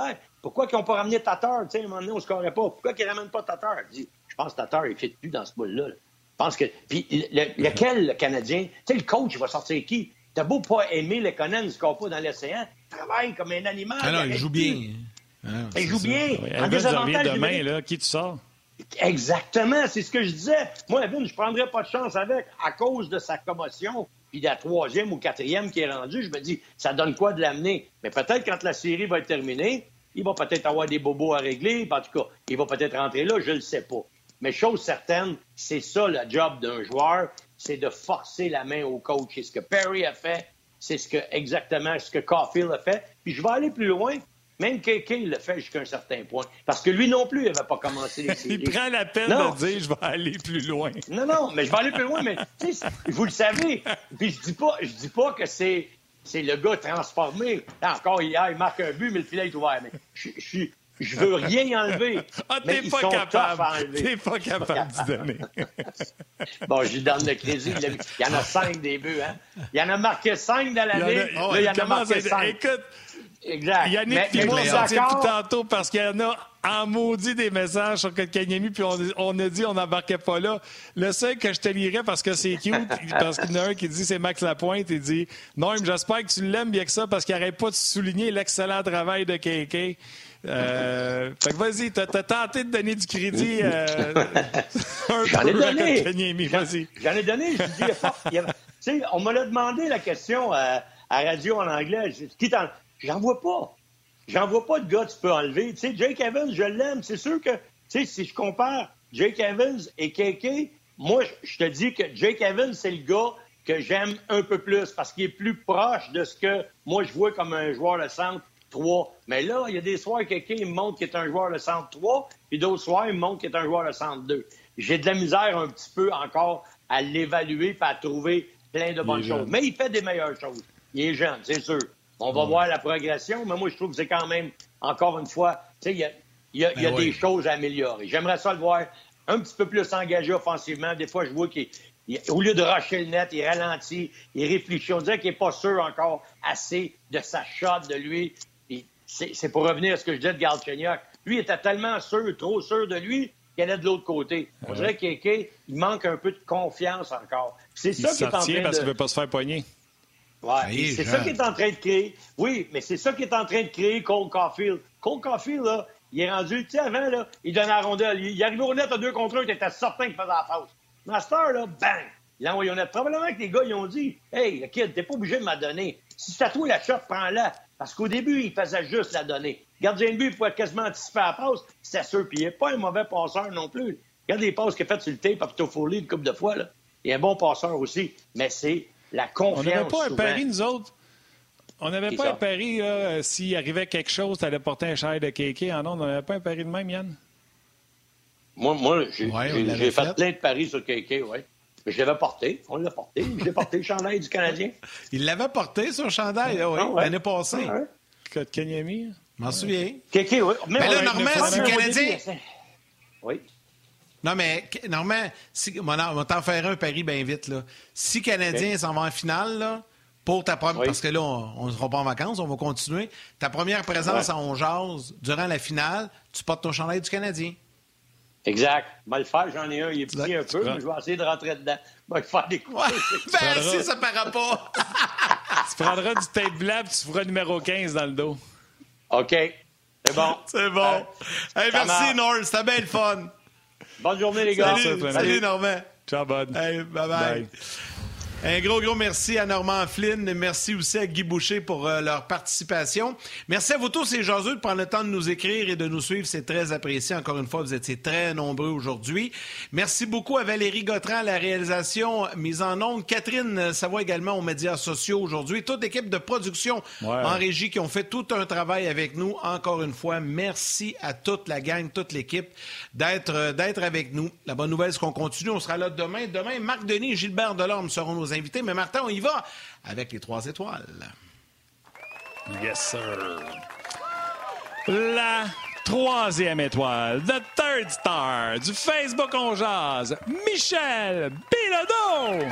pourquoi ils n'ont pas ramené Tatar? Tu sais, à un moment donné, on ne scorerait pas. Pourquoi ils ne ramènent pas Tatar? Je dis je pense que Tatar, il ne fit plus dans ce boule-là. Je pense que. Puis lequel, le Canadien? Tu sais, le coach, il va sortir qui? T'as beau pas aimer le Conan, il ne pas dans l'océan, il travaille comme un animal. Ah non, il joue bien. Ah, il joue bien. En désavantage, demain, là, qui tu sors? Exactement, c'est ce que je disais. Moi, Evin, je ne prendrais pas de chance avec à cause de sa commotion. Puis la troisième ou quatrième qui est rendue, je me dis, ça donne quoi de l'amener? Mais peut-être quand la série va être terminée, il va peut-être avoir des bobos à régler. En tout cas, il va peut-être rentrer là, je ne le sais pas. Mais chose certaine, c'est ça le job d'un joueur, c'est de forcer la main au coach. C'est ce que Perry a fait, c'est ce que exactement ce que Caulfield a fait. Puis je vais aller plus loin. Même KK le fait jusqu'à un certain point. Parce que lui non plus, il n'avait pas commencé les séries. il prend la peine de dire je vais aller plus loin. non, non, mais je vais aller plus loin, mais vous le savez. Puis je dis pas, je dis pas que c'est. C'est le gars transformé. encore hier, il marque un but, mais le filet est ouvert. Mais je, je, je veux rien enlever. Ah, t'es pas, capable. T'es pas capable d'y donner. bon, je lui donne le crédit. Il y en a cinq des buts, hein. Il y en a marqué cinq dans l'année. Là, il y en a marqué cinq. Écoute, Exact. Yannick puis moi, on plus tantôt parce qu'il y en a en maudit des messages sur Kotkaniemi, puis on, on a dit on n'embarquait pas là. Le seul que je te lirais parce que c'est cute, parce qu'il y en a un qui dit c'est Max Lapointe, il dit Non, mais j'espère que tu l'aimes bien que ça parce qu'il n'arrête pas de souligner l'excellent travail de KK. Euh, fait que vas-y, t'as tenté de donner du crédit euh, un J'en ai donné. Vas-y. J'en ai donné. Je dis, il y a pas- il y a- tu sais, on me l'a demandé la question à, à radio en anglais. Qui t'en- J'en vois pas. J'en vois pas de gars que tu peux enlever. Tu sais, Jake Evans, je l'aime. C'est sûr que, tu sais, si je compare Jake Evans et KK, moi, je- je te dis que Jake Evans, c'est le gars que j'aime un peu plus parce qu'il est plus proche de ce que moi, je vois comme un joueur de centre 3. Mais là, il y a des soirs, quelqu'un me montre qu'il est un joueur de centre 3, puis d'autres soirs, il me montre qu'il est un joueur de centre 2. J'ai de la misère un petit peu encore à l'évaluer et à trouver plein de bonnes jeune. choses. Mais il fait des meilleures choses. Il est jeune, c'est sûr. On va voir la progression, mais moi, je trouve que c'est quand même, encore une fois, tu sais, il y a, y a- il y a Ben des choses à améliorer. J'aimerais ça le voir un petit peu plus engagé offensivement. Des fois, je vois qu'il, il- au lieu de rusher le net, il ralentit, il réfléchit. On dirait qu'il n'est pas sûr encore assez de sa shot de lui. C'est pour revenir à ce que je disais de Galchenyuk. Lui, il était tellement sûr, trop sûr de lui, qu'il allait de l'autre côté. On dirait qu'il il manque un peu de confiance encore. C'est Il ça qui est en train tient parce de... qu'il ne veut pas se faire poigner. Ouais, Ah, c'est ça qui est en train de créer. Oui, mais c'est ça qui est en train de créer Cole Caulfield. Cole Caulfield, là, il est rendu, tu sais, avant, là, il donnait la rondelle. Il, il arrivait au net à deux contre un, tu étais certain qu'il faisait la cette heure, là, bang! Il l'a envoyé au net. Probablement que les gars, ils ont dit, hey, le kid, t'es pas obligé de me la donner. Si c'est à toi la shot, prends-la. Parce qu'au début, il faisait juste la donner. Gardien de but, il pouvait quasiment anticiper la passe. C'était sûr. Puis il n'est pas un mauvais passeur non plus. Regarde les passes qu'il a faites sur le tape à Pito Foley une couple de fois, là. Il est un bon passeur aussi. Mais c'est la On confiance. n'avait pas un souvent. pari, nous autres. On n'avait pas ça. un pari, là, euh, s'il arrivait quelque chose, tu allais porter un chandail de KK en ondes. On n'avait pas un pari de même, Yann? Moi, moi j'ai Ouais, on j'ai- l'avait j'ai fait, fait. plein de paris sur KK, oui. Mais je l'avais porté. On l'a porté. J'ai porté le chandail du Canadien. Il l'avait porté sur le chandail, là, oui, Ah ouais. l'année passée. Ah ouais. Je m'en souviens. KK, oui. Mais là, on- Normand, si le Canadien- Oui. Non, mais Normand, si, on va t'en faire un pari bien vite. Là. Si le Canadien s'en va en finale, là, pour ta première. Oui. Parce que là, on ne sera pas en vacances, on va continuer. Ta première présence Ouais. à On Jase durant la finale, tu portes ton chandail du Canadien. Exact. Va le faire. J'en ai un. Il est petit un peu, mais je vais essayer de rentrer dedans. Va le faire des coups. Ouais. ben, si ça paraît pas. Tu prendras du tape blanc et tu feras numéro 15 dans le dos. OK. C'est bon. C'est bon. Euh, Hey, merci. Norm. C'était bien le fun. Bonne journée, les gars. Salut, Salut. salut, Normand. Ciao, bud. Hey, bye bye. Bye. Un gros, gros merci à Normand Flynn. Merci aussi à Guy Boucher pour euh, leur participation. Merci à vous tous, les jaseux, de prendre le temps de nous écrire et de nous suivre. C'est très apprécié. Encore une fois, vous étiez très nombreux aujourd'hui. Merci beaucoup à Valérie Gautran à la réalisation mise en ondes. Catherine Savoie également aux médias sociaux aujourd'hui. Toute l'équipe de production Ouais. en régie qui ont fait tout un travail avec nous. Encore une fois, merci à toute la gang, toute l'équipe d'être d'être avec nous. La bonne nouvelle, c'est qu'on continue. On sera là demain. Demain, Marc Denis et Gilbert Delorme seront nos invités. Mais Martin, on y va avec les trois étoiles. Yes, sir. La troisième étoile, the third star du Facebook On Jazz, Michel Bilodeau.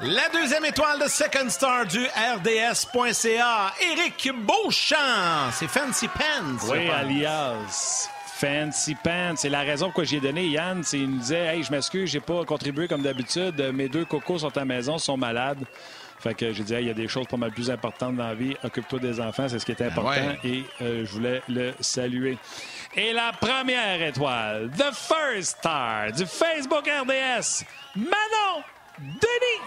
La deuxième étoile de Second Star du RDS.ca, Éric Beauchamp. C'est Fancy Pants. Oui, alias Fancy Pants. C'est la raison pourquoi j'y ai donné. Yann, c'est- il nous disait Hey, je m'excuse, j'ai pas contribué comme d'habitude. Mes deux cocos sont à la maison, sont malades. Fait que j'ai dit, Hey, il y a des choses pas mal plus importantes dans la vie. Occupe-toi des enfants, c'est ce qui est important. ouais. Et euh, je voulais le saluer. Et la première étoile, The First Star du Facebook RDS, Manon Denis.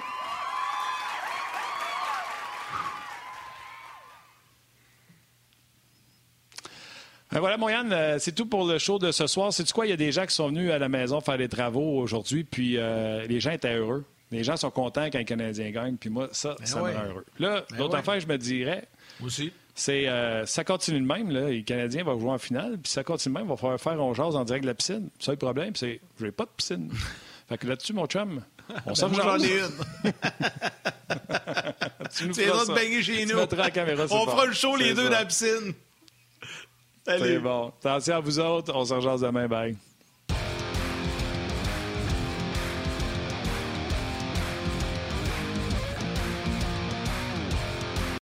Voilà, mon Yann, euh, c'est tout pour le show de ce soir. C'est quoi? Il y a des gens qui sont venus à la maison faire des travaux aujourd'hui, puis euh, les gens étaient heureux. Les gens sont contents quand les Canadiens gagnent, puis moi, ça, ça ouais. me rend heureux. Là, Ben l'autre ouais. affaire, je me dirais, Aussi. c'est euh, ça continue de même. Là, les Canadiens vont jouer en finale, puis ça continue de même, il va falloir faire on jase en direct de la piscine. Ça, le problème, c'est je n'ai pas de piscine. fait que là-dessus, mon chum, on s'en Ben, j'en ai une. Tu nous feras ça. baigner chez Tu nous. la caméra On fera le show les deux ça. dans la piscine. C'est bon. Attention à vous autres. On se rejase demain. Bye.